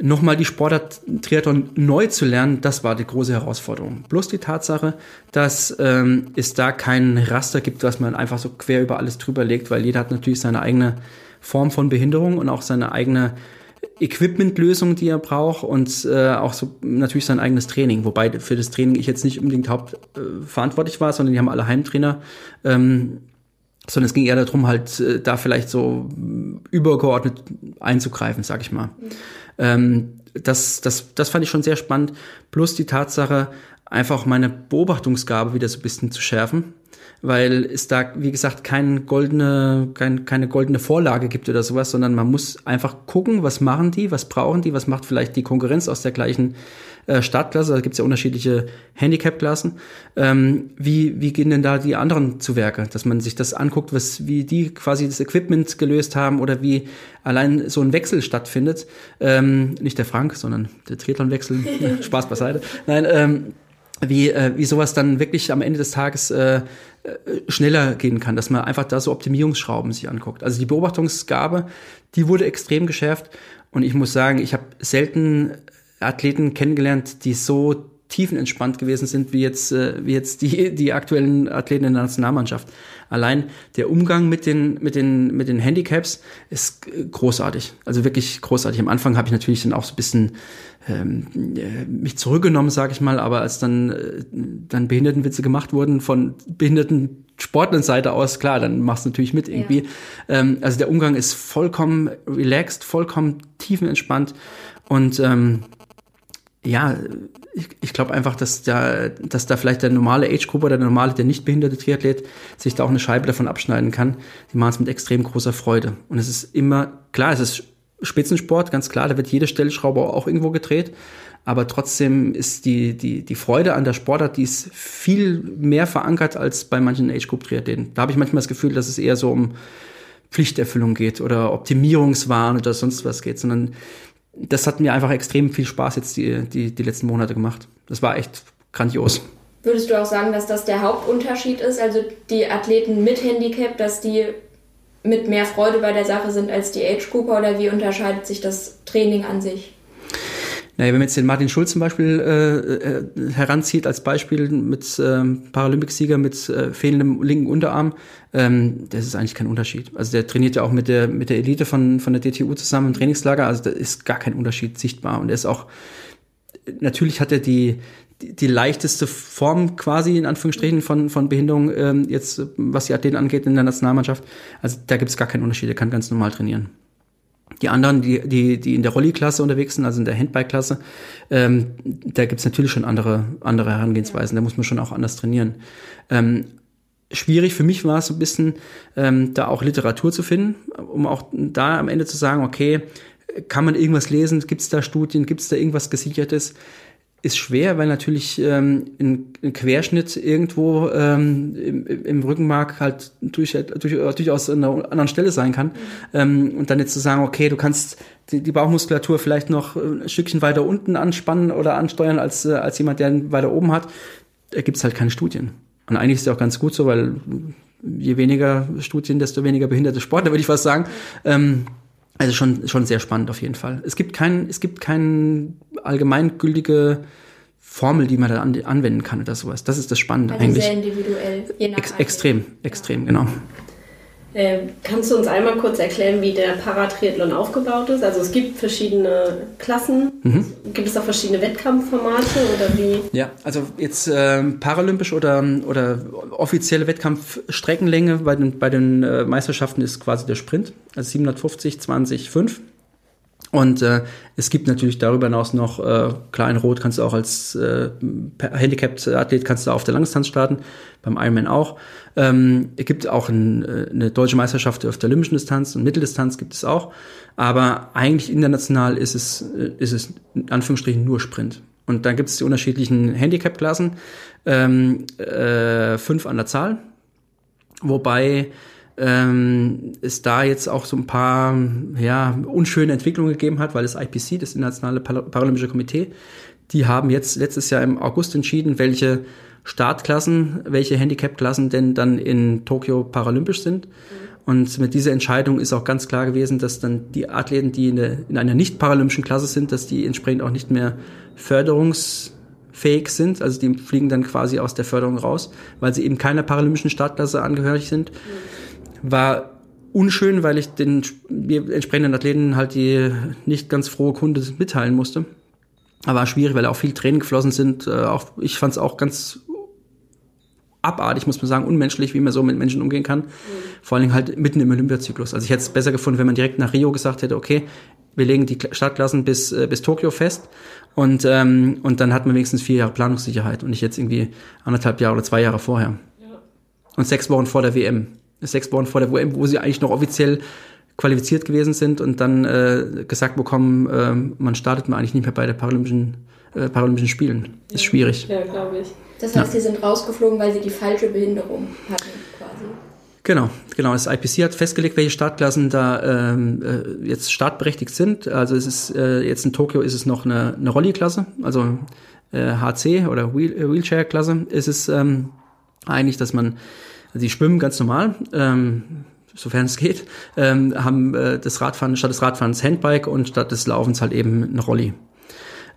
Nochmal die Sportart Triathlon neu zu lernen, das war die große Herausforderung. Bloß die Tatsache, dass ähm, es da kein Raster gibt, was man einfach so quer über alles drüber legt, weil jeder hat natürlich seine eigene Form von Behinderung und auch seine eigene Equipmentlösung, die er braucht und äh, auch so natürlich sein eigenes Training. Wobei für das Training ich jetzt nicht unbedingt hauptverantwortlich äh, war, sondern die haben alle Heimtrainer. Ähm, sondern es ging eher darum, halt äh, da vielleicht so übergeordnet einzugreifen, sag ich mal. Mhm. Ähm, das, das, das fand ich schon sehr spannend. Plus die Tatsache, einfach meine Beobachtungsgabe wieder so ein bisschen zu schärfen. Weil es da, wie gesagt, keine goldene, kein, keine goldene Vorlage gibt oder sowas, sondern man muss einfach gucken, was machen die, was brauchen die, was macht vielleicht die Konkurrenz aus der gleichen äh, Startklasse, da gibt es ja unterschiedliche Handicap-Klassen. Ähm, wie, wie gehen denn da die anderen zu Werke? Dass man sich das anguckt, was, wie die quasi das Equipment gelöst haben oder wie allein so ein Wechsel stattfindet. Ähm, nicht der Frank, sondern der Triathlon-Wechsel. Spaß beiseite. Nein, ähm, wie, äh, wie sowas dann wirklich am Ende des Tages äh, äh, schneller gehen kann, dass man einfach da so Optimierungsschrauben sich anguckt. Also die Beobachtungsgabe, die wurde extrem geschärft und ich muss sagen, ich habe selten Athleten kennengelernt, die so tiefenentspannt gewesen sind, wie jetzt, äh, wie jetzt die, die aktuellen Athleten in der Nationalmannschaft. Allein der Umgang mit den, mit den, mit den Handicaps ist großartig. Also wirklich großartig. Am Anfang habe ich natürlich dann auch so ein bisschen äh, mich zurückgenommen, sage ich mal, aber als dann, äh, dann Behindertenwitze gemacht wurden von behinderten Sportlerseite aus, klar, dann machst du natürlich mit irgendwie. Ja. Ähm, also der Umgang ist vollkommen relaxed, vollkommen tiefenentspannt und ähm, ja, ich, ich glaube einfach, dass da, dass da vielleicht der normale Age-Group oder der normale, der nicht behinderte Triathlet sich da auch eine Scheibe davon abschneiden kann. Die machen es mit extrem großer Freude. Und es ist immer, klar, es ist Spitzensport, ganz klar, da wird jede Stellschraube auch irgendwo gedreht. Aber trotzdem ist die, die, die Freude an der Sportart, die ist viel mehr verankert als bei manchen Age-Group-Triathleten. Da habe ich manchmal das Gefühl, dass es eher so um Pflichterfüllung geht oder Optimierungswahn oder sonst was geht, sondern das hat mir einfach extrem viel Spaß jetzt die, die, die letzten Monate gemacht. Das war echt grandios. Würdest du auch sagen, dass das der Hauptunterschied ist? Also die Athleten mit Handicap, dass die mit mehr Freude bei der Sache sind als die Age Grouper oder wie unterscheidet sich das Training an sich? Naja, wenn man jetzt den Martin Schulz zum Beispiel äh, äh, heranzieht als Beispiel mit ähm, Paralympicsieger mit äh, fehlendem linken Unterarm, ähm, das ist eigentlich kein Unterschied. Also der trainiert ja auch mit der mit der Elite von von der DTU zusammen im Trainingslager, also da ist gar kein Unterschied sichtbar und er ist auch natürlich hat er die die, leichteste Form quasi in Anführungsstrichen von von Behinderung ähm, jetzt was die Athleten angeht in der Nationalmannschaft. Also da gibt es gar keinen Unterschied, er kann ganz normal trainieren. Die anderen, die, die, die in der Rolli-Klasse unterwegs sind, also in der Handbike-Klasse, ähm, da gibt's natürlich schon andere, andere Herangehensweisen. Da muss man schon auch anders trainieren. Ähm, schwierig für mich war es so ein bisschen, ähm, da auch Literatur zu finden, um auch da am Ende zu sagen, okay, kann man irgendwas lesen? Gibt's da Studien? Gibt's da irgendwas Gesichertes? Ist schwer, weil natürlich ähm, ein, Querschnitt irgendwo ähm, im, im Rückenmark halt durch, durch, durchaus an einer anderen Stelle sein kann. Mhm. Ähm, und dann jetzt zu sagen, okay, du kannst die, die Bauchmuskulatur vielleicht noch ein Stückchen weiter unten anspannen oder ansteuern als, äh, als jemand, der ihn weiter oben hat, da gibt's halt keine Studien. Und eigentlich ist ja auch ganz gut so, weil je weniger Studien, desto weniger behinderte Sportler, würde ich fast sagen. Ähm, also schon, schon sehr spannend auf jeden Fall. Es gibt kein, es gibt keine allgemeingültige Formel, die man da an, anwenden kann oder sowas. Das ist das Spannende also eigentlich. Sehr individuell. Je nach Ex extrem, extrem, genau. Äh, kannst du uns einmal kurz erklären, wie der Paratriathlon aufgebaut ist? Also es gibt verschiedene Klassen. Mhm. Gibt es auch verschiedene Wettkampfformate oder wie? Ja, also jetzt äh, paralympisch oder, oder offizielle Wettkampfstreckenlänge bei den, bei den äh, Meisterschaften ist quasi der Sprint. Also 750, 20, 5. Und äh, es gibt natürlich darüber hinaus noch, äh, klar in Rot kannst du auch als äh, Handicapped-Athlet kannst du auf der Langdistanz starten, beim Ironman auch. Ähm, es gibt auch ein, äh, eine deutsche Meisterschaft auf der olympischen Distanz und Mitteldistanz gibt es auch. Aber eigentlich international ist es, äh, ist es in Anführungsstrichen nur Sprint. Und dann gibt es die unterschiedlichen Handicap-Klassen, ähm, äh, fünf an der Zahl, wobei ähm, es da jetzt auch so ein paar ja, unschöne Entwicklungen gegeben hat, weil das IPC, das Internationale Paralympische Komitee, die haben jetzt letztes Jahr im August entschieden, welche Startklassen, welche Handicap-Klassen denn dann in Tokio paralympisch sind. Und mit dieser Entscheidung ist auch ganz klar gewesen, dass dann die Athleten, die in, der, in einer nicht paralympischen Klasse sind, dass die entsprechend auch nicht mehr förderungsfähig sind. Also die fliegen dann quasi aus der Förderung raus, weil sie eben keiner paralympischen Startklasse angehörig sind. Mhm war unschön, weil ich den entsprechenden Athleten halt die nicht ganz frohe Kunde mitteilen musste. Aber war schwierig, weil auch viel Tränen geflossen sind. Äh, auch, ich fand es auch ganz abartig, muss man sagen, unmenschlich, wie man so mit Menschen umgehen kann. Mhm. Vor allen Dingen halt mitten im Olympiazyklus. Also ich hätte es besser gefunden, wenn man direkt nach Rio gesagt hätte, okay, wir legen die Startklassen bis, äh, bis Tokio fest und, ähm, und dann hat man wenigstens vier Jahre Planungssicherheit und nicht jetzt irgendwie anderthalb Jahre oder zwei Jahre vorher. Und sechs Wochen vor der WM. Sechs Wochen vor der WM, wo sie eigentlich noch offiziell qualifiziert gewesen sind und dann äh, gesagt bekommen, äh, man startet man eigentlich nicht mehr bei den Paralympischen, äh, Paralympischen Spielen. Ist schwierig. Ja, glaube ich. Das heißt, ja. sie sind rausgeflogen, weil sie die falsche Behinderung hatten, quasi. Genau, genau. Das IPC hat festgelegt, welche Startklassen da ähm, äh, jetzt startberechtigt sind. Also es ist äh, jetzt in Tokio ist es noch eine, eine Rolli-Klasse, also äh, HC oder Wheel, äh, Wheelchair-Klasse. Ist es ähm, eigentlich, dass man, die schwimmen ganz normal, ähm, sofern es geht, ähm, haben äh, das Radfahren statt des Radfahrens Handbike und statt des Laufens halt eben eine Rolli.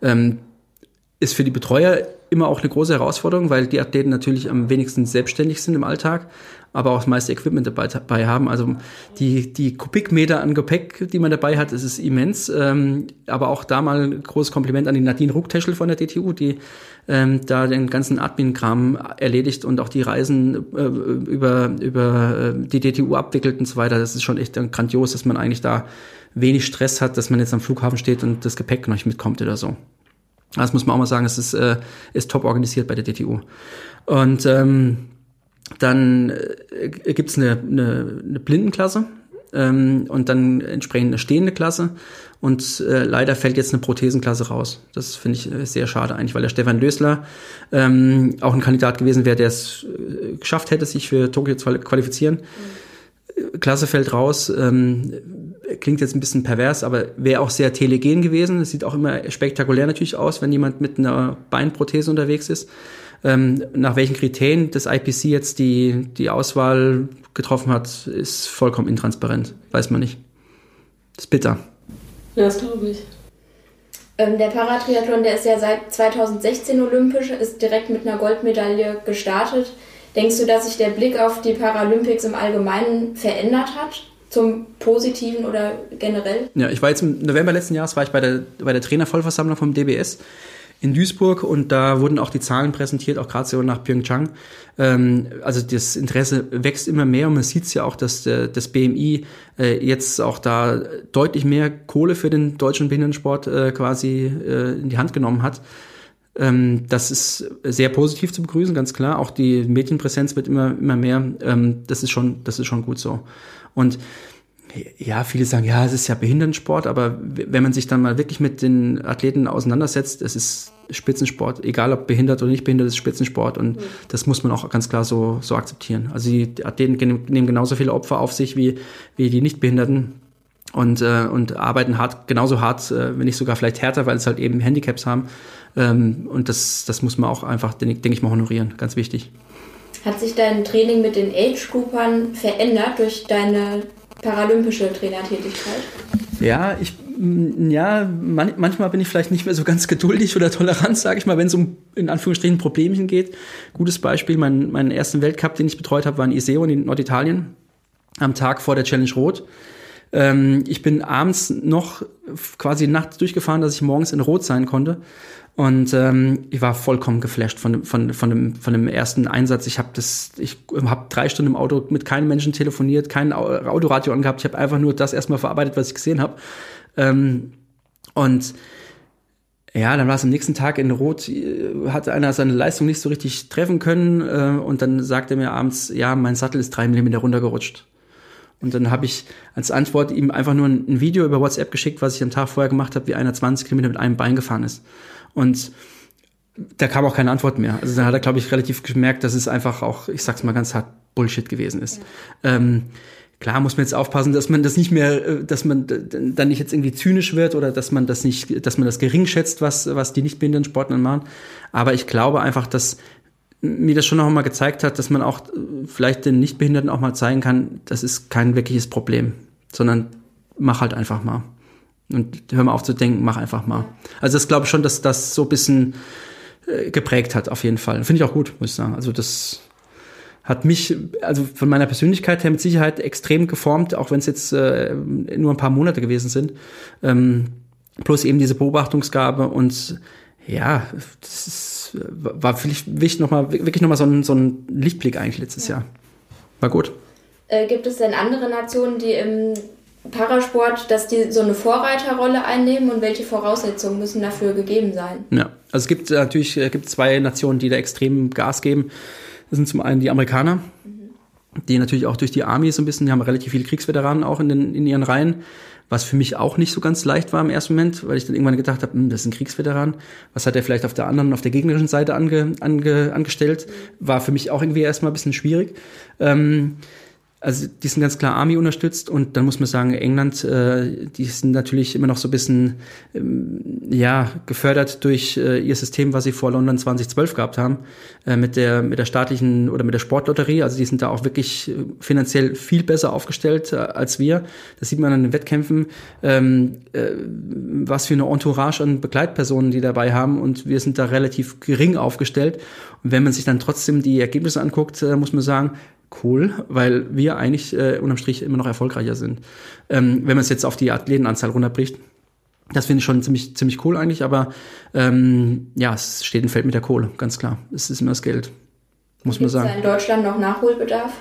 Ähm, ist für die Betreuer immer auch eine große Herausforderung, weil die Athleten natürlich am wenigsten selbstständig sind im Alltag, aber auch das meiste Equipment dabei, dabei haben. Also die, die Kubikmeter an Gepäck, die man dabei hat, das ist immens. Ähm, aber auch da mal ein großes Kompliment an die Nadine Ruckteschel von der DTU, die ähm, da den ganzen Admin-Kram erledigt und auch die Reisen äh, über, über äh, die DTU abwickelt und so weiter. Das ist schon echt grandios, dass man eigentlich da wenig Stress hat, dass man jetzt am Flughafen steht und das Gepäck noch nicht mitkommt oder so. Das muss man auch mal sagen, es ist, äh, ist top organisiert bei der DTU. Und ähm, dann äh, gibt's eine, eine, eine Blindenklasse ähm, und dann entsprechend eine stehende Klasse. Und äh, leider fällt jetzt eine Prothesenklasse raus. Das finde ich äh, sehr schade eigentlich, weil der Stefan Lösler ähm, auch ein Kandidat gewesen wäre, der es äh, geschafft hätte, sich für Tokio zu qualifizieren. Mhm. Klasse fällt raus. Ähm, klingt jetzt ein bisschen pervers, aber wäre auch sehr telegen gewesen. Es sieht auch immer spektakulär natürlich aus, wenn jemand mit einer Beinprothese unterwegs ist. Ähm, nach welchen Kriterien das IPC jetzt die, die Auswahl getroffen hat, ist vollkommen intransparent. Weiß man nicht. Das ist bitter. Ja, das glaube ich. Ähm, der Paratriathlon, der ist ja seit 2016 olympisch, ist direkt mit einer Goldmedaille gestartet. Denkst du, dass sich der Blick auf die Paralympics im Allgemeinen verändert hat? zum Positiven oder generell? Ja, ich war jetzt im November letzten Jahres war ich bei der, bei der Trainervollversammlung vom DBS in Duisburg und da wurden auch die Zahlen präsentiert, auch gerade so nach Pyeongchang. Ähm, also das Interesse wächst immer mehr und man sieht es ja auch, dass der, das BMI äh, jetzt auch da deutlich mehr Kohle für den deutschen Behindertensport äh, quasi äh, in die Hand genommen hat. Ähm, das ist sehr positiv zu begrüßen, ganz klar. Auch die Medienpräsenz wird immer, immer mehr. Ähm, das ist schon, das ist schon gut so. Und ja, viele sagen, ja, es ist ja Behindertensport, aber wenn man sich dann mal wirklich mit den Athleten auseinandersetzt, es ist Spitzensport, egal ob behindert oder nicht behindert, es ist Spitzensport und mhm. das muss man auch ganz klar so, so akzeptieren. Also die Athleten nehmen genauso viele Opfer auf sich wie, wie die Nichtbehinderten und, äh, und arbeiten hart, genauso hart, äh, wenn nicht sogar vielleicht härter, weil es halt eben Handicaps haben. Ähm, und das, das muss man auch einfach, denke ich mal, honorieren. Ganz wichtig. Hat sich dein Training mit den Age-Groupern verändert durch deine paralympische Trainertätigkeit? Ja, ich ja, man, manchmal bin ich vielleicht nicht mehr so ganz geduldig oder tolerant, sage ich mal, wenn es um in Anführungsstrichen Problemchen geht. Gutes Beispiel, mein, meinen ersten Weltcup, den ich betreut habe, war in Iseo in Norditalien am Tag vor der Challenge Rot. Ähm, ich bin abends noch quasi nachts durchgefahren, dass ich morgens in Rot sein konnte. Und ähm, ich war vollkommen geflasht von, von, von, dem, von dem ersten Einsatz. Ich habe das, drei Stunden im Auto mit keinem Menschen telefoniert, kein Autoradio angehabt. Ich habe einfach nur das erstmal verarbeitet, was ich gesehen habe. Ähm, und ja, dann war es am nächsten Tag in Rot, äh, hatte einer seine Leistung nicht so richtig treffen können äh, und dann sagte er mir abends, ja, mein Sattel ist drei Millimeter runtergerutscht. Und dann habe ich als Antwort ihm einfach nur ein, Video über WhatsApp geschickt, was ich am Tag vorher gemacht habe, wie einer 20 Kilometer mit einem Bein gefahren ist. Und da kam auch keine Antwort mehr. Also dann hat er, glaube ich, relativ gemerkt, dass es einfach auch, ich sag's mal ganz hart, Bullshit gewesen ist. Ja. Ähm, klar muss man jetzt aufpassen, dass man das nicht mehr, äh, dass man dann nicht jetzt irgendwie zynisch wird oder dass man das nicht, dass man das gering schätzt, was, was die nicht behinderten Sportler machen. Aber ich glaube einfach, dass mir das schon noch mal gezeigt hat, dass man auch äh, vielleicht den Nichtbehinderten auch mal zeigen kann, das ist kein wirkliches Problem, sondern mach halt einfach mal. Und hör mal auf zu denken, mach einfach mal. Also das glaube ich schon, dass das so ein bisschen äh, geprägt hat, auf jeden Fall. Finde ich auch gut, muss ich sagen. Also das hat mich, also von meiner Persönlichkeit her mit Sicherheit extrem geformt, auch wenn es jetzt äh, nur ein paar Monate gewesen sind. Ähm, plus eben diese Beobachtungsgabe und ja, das ist, war vielleicht wichtig noch mal, wirklich nochmal so ein, so ein Lichtblick eigentlich letztes ja. Jahr. War gut. Äh, gibt es denn andere Nationen, die im Parasport, dass die so eine Vorreiterrolle einnehmen und welche Voraussetzungen müssen dafür gegeben sein? Ja, also es gibt natürlich es gibt zwei Nationen, die da extrem Gas geben. Das sind zum einen die Amerikaner. Mhm. die natürlich auch durch die Army so ein bisschen, die haben relativ viele Kriegsveteranen auch in, den, in ihren Reihen, was für mich auch nicht so ganz leicht war im ersten Moment, weil ich dann irgendwann gedacht habe, hm, das ist ein Kriegsveteran, was hat er vielleicht auf der anderen, auf der gegnerischen Seite ange, ange, angestellt, war für mich auch irgendwie erstmal ein bisschen schwierig. Ähm, also die sind ganz klar Army unterstützt und dann muss man sagen, England, äh, die sind natürlich immer noch so ein bisschen ähm, ja gefördert durch äh, ihr System, was sie vor London 2012 gehabt haben, äh, mit der mit der staatlichen oder mit der Sportlotterie. Also die sind da auch wirklich äh, finanziell viel besser aufgestellt äh, als wir. Das sieht man an den Wettkämpfen, ähm, äh, was für eine Entourage an Begleitpersonen die dabei haben und wir sind da relativ gering aufgestellt. Und wenn man sich dann trotzdem die Ergebnisse anguckt, äh, muss man sagen, cool, weil wir eigentlich äh, unterm Strich immer noch erfolgreicher sind. Ähm, wenn man es jetzt auf die Athletenanzahl runterbricht. Das finde ich schon ziemlich, ziemlich cool eigentlich, aber ähm, ja, es steht und fällt mit der Kohle, ganz klar. Es ist immer das Geld, muss man sagen. Ist in Deutschland noch Nachholbedarf?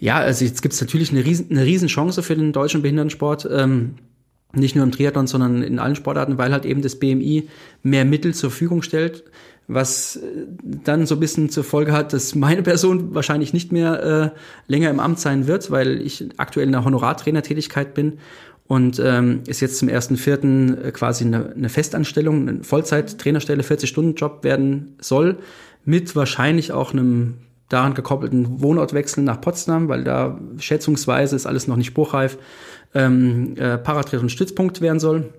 Ja, also jetzt gibt es natürlich eine riesen, eine riesen Chance für den deutschen Behindertensport. Ähm, nicht nur im Triathlon, sondern in allen Sportarten, weil halt eben das BMI mehr Mittel zur Verfügung stellt was äh, dann so ein bisschen zur Folge hat, dass meine Person wahrscheinlich nicht mehr äh, länger im Amt sein wird, weil ich aktuell in der Honorartrainertätigkeit bin und ähm, ist jetzt zum ersten Vierten äh, quasi eine, eine Festanstellung, eine Vollzeit-Trainerstelle, 40-Stunden-Job werden soll, mit wahrscheinlich auch einem daran gekoppelten Wohnortwechsel nach Potsdam, weil da schätzungsweise ist alles noch nicht spruchreif, ähm, äh, Paratriathlon Stützpunkt werden soll.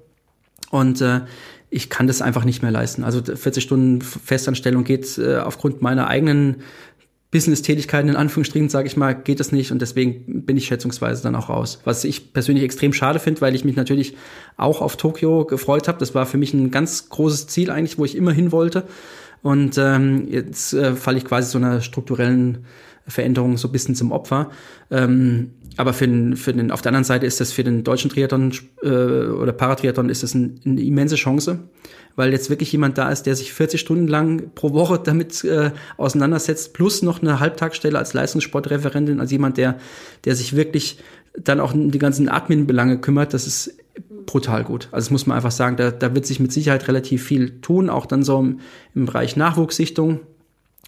Und äh, ich kann das einfach nicht mehr leisten. Also 40 Stunden Festanstellung geht äh, aufgrund meiner eigenen Business-Tätigkeiten in Anführungsstrichen, sage ich mal, geht das nicht und deswegen bin ich schätzungsweise dann auch raus. Was ich persönlich extrem schade finde, weil ich mich natürlich auch auf Tokio gefreut habe. Das war für mich ein ganz großes Ziel eigentlich, wo ich immer hin wollte. Und ähm, jetzt äh, falle ich quasi so einer strukturellen Veränderung so ein bisschen zum Opfer. Ähm, aber für den, für den, auf der anderen Seite ist das für den deutschen Triathlon äh, oder Paratriathlon ist das ein, eine immense Chance, weil jetzt wirklich jemand da ist, der sich 40 Stunden lang pro Woche damit äh, auseinandersetzt, plus noch eine Halbtagsstelle als Leistungssportreferentin, als jemand, der, der sich wirklich dann auch um die ganzen Admin-Belange kümmert. Das ist brutal gut. Also das muss man einfach sagen, da, da wird sich mit Sicherheit relativ viel tun, auch dann so im, im Bereich Nachwuchssichtung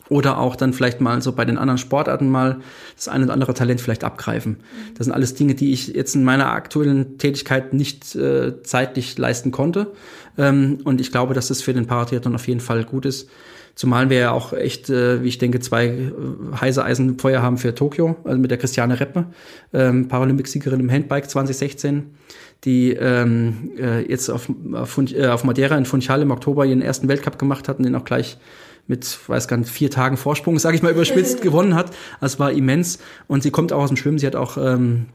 oder auch dann vielleicht mal so bei den anderen Sportarten mal das eine oder andere Talent vielleicht abgreifen. Das sind alles Dinge, die ich jetzt in meiner aktuellen Tätigkeit nicht äh, zeitlich leisten konnte. Ähm, und ich glaube, dass das für den Paratriathlon auf jeden Fall gut ist. Zumal wir ja auch echt, äh, wie ich denke, zwei äh, heiße Eisen im Feuer haben für Tokio, also mit der Christiane Reppe, ähm, Paralympicsiegerin im Handbike 2016, die ähm, äh, jetzt auf, auf, äh, auf Madeira in Funchal im Oktober ihren ersten Weltcup gemacht hat und den auch gleich mit, weiß gar nicht, vier Tagen Vorsprung, sage ich mal überspitzt, gewonnen hat. Das war immens. Und sie kommt auch aus dem Schwimmen. Sie hat auch ähm,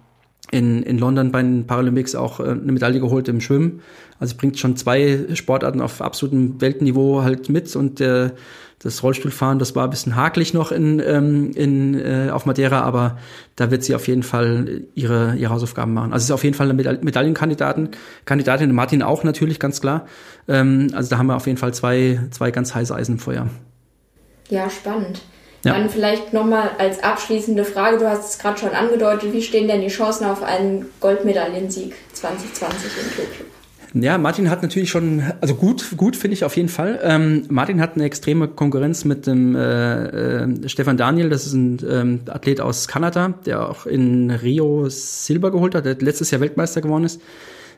in, in London bei den Paralympics auch äh, eine Medaille geholt im Schwimmen. Also bringt schon zwei Sportarten auf absolutem Weltniveau halt mit und äh, das Rollstuhlfahren, das war ein bisschen hakelig noch in, ähm, in, äh, auf Madeira, aber da wird sie auf jeden Fall ihre, ihre Hausaufgaben machen. Also es ist auf jeden Fall eine Medaillenkandidatin, Kandidatin, Martin auch natürlich, ganz klar. Ähm, also da haben wir auf jeden Fall zwei, zwei ganz heiße Eisen im Feuer. Ja, spannend. Ja. Dann vielleicht nochmal als abschließende Frage, du hast es gerade schon angedeutet, wie stehen denn die Chancen auf einen Goldmedaillensieg 2020 in Tokio? Ja, Martin hat natürlich schon, also gut, gut finde ich auf jeden Fall. Ähm, Martin hat eine extreme Konkurrenz mit dem äh, äh, Stefan Daniel, das ist ein ähm, Athlet aus Kanada, der auch in Rio Silber geholt hat, der letztes Jahr Weltmeister geworden ist.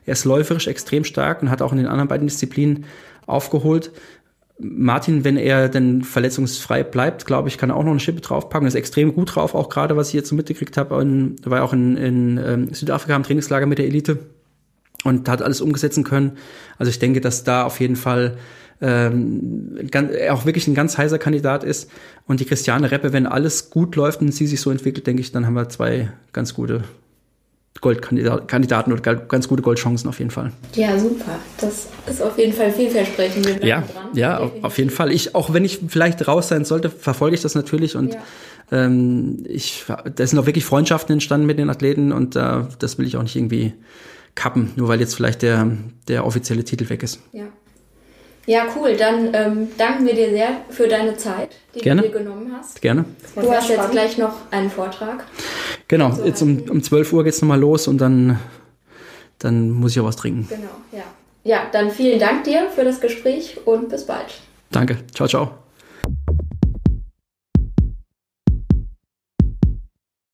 Er ist läuferisch extrem stark und hat auch in den anderen beiden Disziplinen aufgeholt. Martin, wenn er denn verletzungsfrei bleibt, glaube ich, kann er auch noch eine Schippe draufpacken. Ist extrem gut drauf, auch gerade was ich jetzt so mitgekriegt habe. war auch in, in ähm, Südafrika im Trainingslager mit der Elite und hat alles umgesetzen können. Also ich denke, dass da auf jeden Fall ähm, er auch wirklich ein ganz heißer Kandidat ist. Und die Christiane Reppe, wenn alles gut läuft und sie sich so entwickelt, denke ich, dann haben wir zwei ganz gute Goldkandidaten oder ganz gute Goldchancen auf jeden Fall. Ja, super. Das ist auf jeden Fall vielversprechend. Ja, dran. ja, Definitiv. auf jeden Fall. Ich, auch wenn ich vielleicht raus sein sollte, verfolge ich das natürlich und ja. ähm, ich, da sind auch wirklich Freundschaften entstanden mit den Athleten und äh, das will ich auch nicht irgendwie kappen, nur weil jetzt vielleicht der, der offizielle Titel weg ist. Ja. Ja, cool. Dann ähm, danken wir dir sehr für deine Zeit, die Gerne. du dir genommen hast. Gerne. Du hast jetzt gleich noch einen Vortrag. Genau, so jetzt um, um 12 Uhr geht es nochmal los und dann, dann muss ich auch was trinken. Genau, ja. Ja, dann vielen Dank dir für das Gespräch und bis bald. Danke. Ciao, ciao.